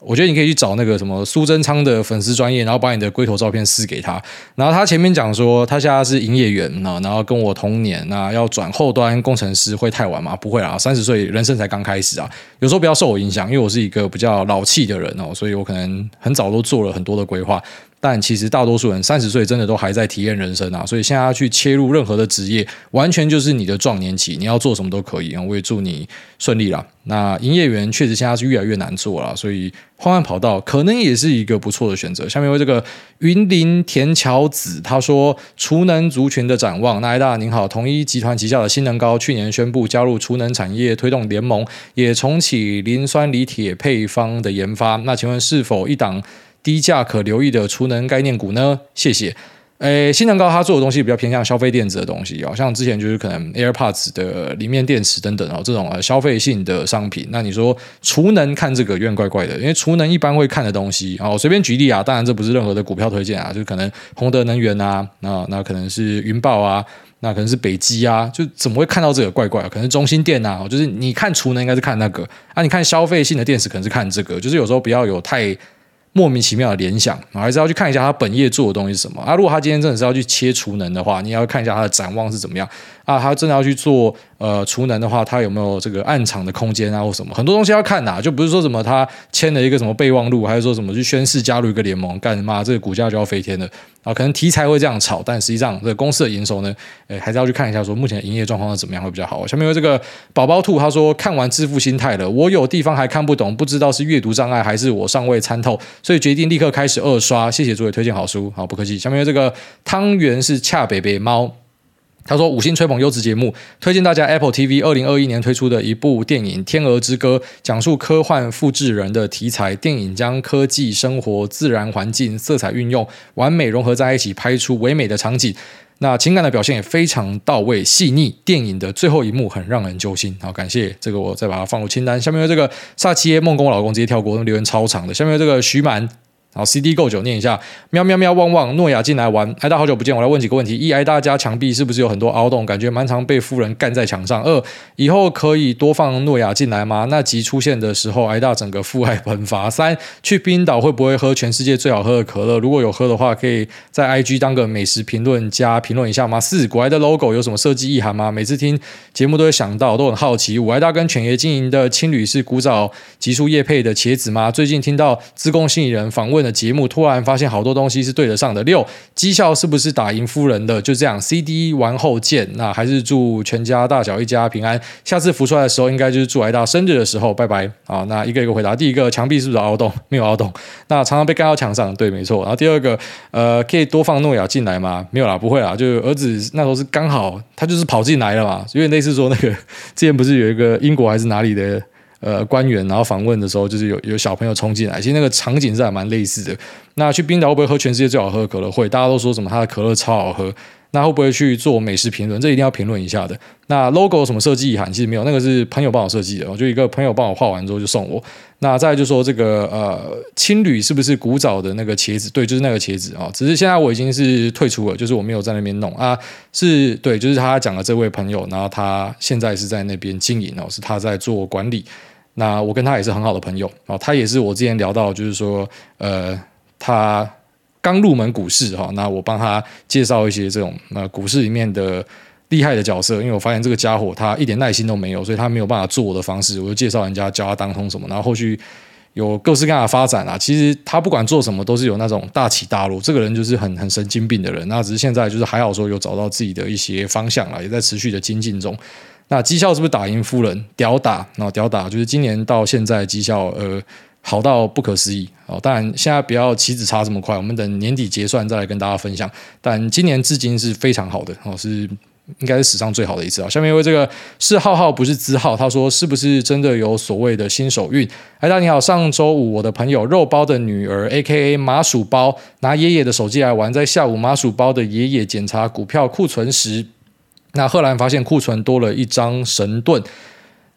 我觉得你可以去找那个什么苏贞昌的粉丝专业，然后把你的龟头照片撕给他。然后他前面讲说他现在是营业员，然后跟我同年，那要转后端工程师会太晚吗？不会啊，三十岁人生才刚开始啊。有时候不要受我影响，因为我是一个比较老气的人哦，所以我可能很早都做了很多的规划。但其实大多数人三十岁真的都还在体验人生啊，所以现在要去切入任何的职业，完全就是你的壮年期，你要做什么都可以啊。我也祝你顺利啦。那营业员确实现在是越来越难做了，所以换换跑道可能也是一个不错的选择。下面为这个云林田桥子他说，储能族群的展望。那挨大您好，统一集团旗下的新能高去年宣布加入储能产业推动联盟，也重启磷酸锂铁配方的研发。那请问是否一档？低价可留意的储能概念股呢？谢谢。诶，新能高它做的东西比较偏向消费电子的东西哦，像之前就是可能 AirPods 的里面电池等等哦，这种呃消费性的商品。那你说储能看这个有点怪怪的，因为储能一般会看的东西哦，随便举例啊，当然这不是任何的股票推荐啊，就可能宏德能源啊，那那可能是云豹啊，那可能是北基啊，就怎么会看到这个怪怪？可能中兴电啊，就是你看储能应该是看那个啊，你看消费性的电池可能是看这个，就是有时候不要有太。莫名其妙的联想，还是要去看一下他本业做的东西是什么啊？如果他今天真的是要去切除能的话，你要看一下他的展望是怎么样啊？他真的要去做呃储能的话，他有没有这个暗场的空间啊，或什么？很多东西要看呐，就不是说什么他签了一个什么备忘录，还是说什么去宣誓加入一个联盟，干嘛这个股价就要飞天了啊？可能题材会这样炒，但实际上这个公司的营收呢，诶，还是要去看一下，说目前营业状况是怎么样会比较好。下面有这个宝宝兔他说看完致富心态了，我有地方还看不懂，不知道是阅读障碍还是我尚未参透。所以决定立刻开始二刷，谢谢诸位推荐好书，好不客气。下面有这个汤圆是恰北北猫，他说五星吹捧优质节目，推荐大家 Apple TV 二零二一年推出的一部电影《天鹅之歌》，讲述科幻复制人的题材。电影将科技、生活、自然环境、色彩运用完美融合在一起，拍出唯美的场景。那情感的表现也非常到位细腻，电影的最后一幕很让人揪心。好，感谢这个，我再把它放入清单。下面有这个萨七耶梦工老公直接跳过，那留言超长的。下面有这个徐满。好，CD 够久，念一下，喵喵喵汪汪，诺亚进来玩，挨大好久不见，我来问几个问题：一，挨大家墙壁是不是有很多凹洞？感觉蛮常被夫人干在墙上。二，以后可以多放诺亚进来吗？那集出现的时候，挨大整个父爱喷发。三，去冰岛会不会喝全世界最好喝的可乐？如果有喝的话，可以在 IG 当个美食评论家评论一下吗？四，古埃的 logo 有什么设计意涵吗？每次听节目都会想到，都很好奇。五，挨大跟犬爷经营的青旅是古早极速叶配的茄子吗？最近听到资工经理人访问的节目，突然。发现好多东西是对得上的。六，绩效是不是打赢夫人的？就这样，CD 完后见。那还是祝全家大小一家平安。下次浮出来的时候，应该就是祝挨大生日的时候。拜拜。好，那一个一个回答。第一个，墙壁是不是凹洞？没有凹洞。那常常被盖到墙上，对，没错。然后第二个，呃，可以多放诺亚进来吗？没有啦，不会啦。就儿子那时候是刚好，他就是跑进来了嘛。因为类似说那个之前不是有一个英国还是哪里的？呃，官员然后访问的时候，就是有有小朋友冲进来，其实那个场景是还蛮类似的。那去冰岛会不会喝全世界最好喝的可乐？会，大家都说什么他的可乐超好喝。那会不会去做美食评论？这一定要评论一下的。那 logo 什么设计意涵？其实没有，那个是朋友帮我设计的。我就一个朋友帮我画完之后就送我。那再就说这个呃青旅是不是古早的那个茄子？对，就是那个茄子啊、只是现在我已经是退出了，就是我没有在那边弄啊。是对，就是他讲的这位朋友，然后他现在是在那边经营哦，是他在做管理。那我跟他也是很好的朋友啊，他也是我之前聊到，就是说，呃，他刚入门股市哈，那我帮他介绍一些这种呃股市里面的厉害的角色，因为我发现这个家伙他一点耐心都没有，所以他没有办法做我的方式，我就介绍人家教他当通什么，然后后续有各式各样的发展啊。其实他不管做什么都是有那种大起大落，这个人就是很很神经病的人，那只是现在就是还好说有找到自己的一些方向了，也在持续的精进中。那绩效是不是打赢夫人？屌打，然后屌打，就是今年到现在绩效呃好到不可思议哦。当然现在不要棋子差这么快，我们等年底结算再来跟大家分享。但今年至今是非常好的哦，是应该是史上最好的一次啊。下面因为这个是浩浩不是资浩，他说是不是真的有所谓的新手运？哎，大家你好，上周五我的朋友肉包的女儿 A.K.A 麻薯包拿爷爷的手机来玩，在下午麻薯包的爷爷检查股票库存时。那赫兰发现库存多了一张神盾，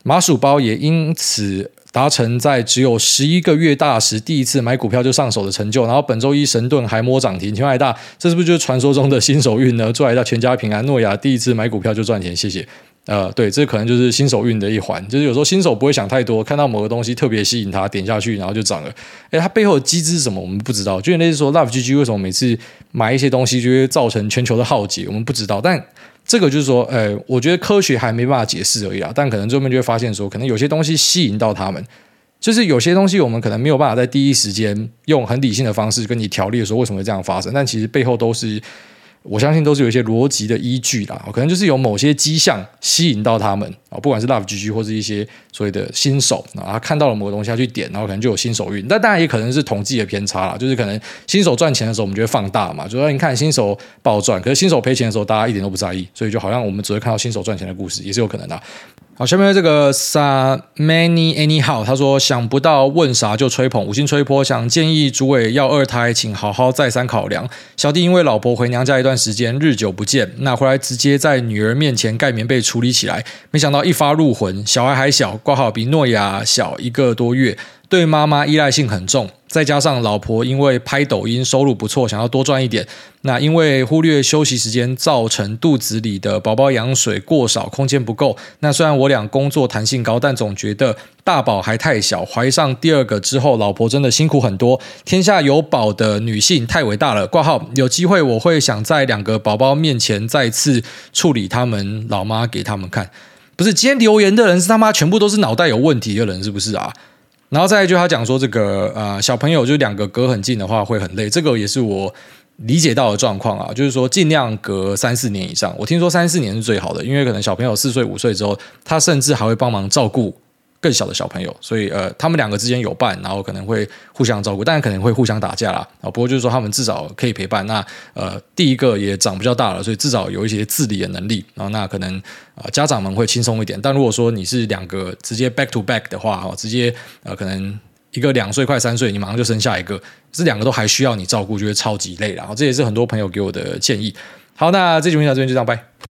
麻薯包也因此达成在只有十一个月大时第一次买股票就上手的成就。然后本周一神盾还摸涨停，请问大，这是不是就是传说中的新手运呢？祝挨大全家平安。诺亚第一次买股票就赚钱，谢谢。呃，对，这可能就是新手运的一环，就是有时候新手不会想太多，看到某个东西特别吸引他，点下去然后就涨了。诶，它背后的机制是什么？我们不知道。就类似说，Love GG 为什么每次买一些东西就会造成全球的浩劫？我们不知道，但。这个就是说，呃，我觉得科学还没办法解释而已啊。但可能最后面就会发现说，可能有些东西吸引到他们，就是有些东西我们可能没有办法在第一时间用很理性的方式跟你条列说为什么会这样发生，但其实背后都是。我相信都是有一些逻辑的依据啦，可能就是有某些迹象吸引到他们啊，不管是 Love GG 或是一些所谓的新手啊，他看到了某个东西，他去点，然后可能就有新手运。但当然也可能是统计的偏差啦，就是可能新手赚钱的时候，我们就会放大嘛，就说你看新手不好赚，可是新手赔钱的时候，大家一点都不在意，所以就好像我们只会看到新手赚钱的故事，也是有可能的。好，下面这个 Sa Many Anyhow，他说想不到问啥就吹捧，五星吹波，想建议主委要二胎，请好好再三考量。小弟因为老婆回娘家一段时间，日久不见，那回来直接在女儿面前盖棉被处理起来，没想到一发入魂，小孩还小，挂号比诺亚小一个多月。对妈妈依赖性很重，再加上老婆因为拍抖音收入不错，想要多赚一点，那因为忽略休息时间，造成肚子里的宝宝羊水过少，空间不够。那虽然我俩工作弹性高，但总觉得大宝还太小，怀上第二个之后，老婆真的辛苦很多。天下有宝的女性太伟大了。挂号，有机会我会想在两个宝宝面前再次处理他们老妈给他们看。不是，今天留言的人是他妈全部都是脑袋有问题的人，是不是啊？然后再一句，他讲说这个呃小朋友就两个隔很近的话会很累，这个也是我理解到的状况啊，就是说尽量隔三四年以上。我听说三四年是最好的，因为可能小朋友四岁五岁之后，他甚至还会帮忙照顾。更小的小朋友，所以呃，他们两个之间有伴，然后可能会互相照顾，但可能会互相打架啦啊。不过就是说，他们至少可以陪伴。那呃，第一个也长比较大了，所以至少有一些自理的能力。然后那可能呃，家长们会轻松一点。但如果说你是两个直接 back to back 的话，哈，直接呃，可能一个两岁快三岁，你马上就生下一个，这两个都还需要你照顾，就会超级累。然后这也是很多朋友给我的建议。好，那这期分享这边就这样，拜。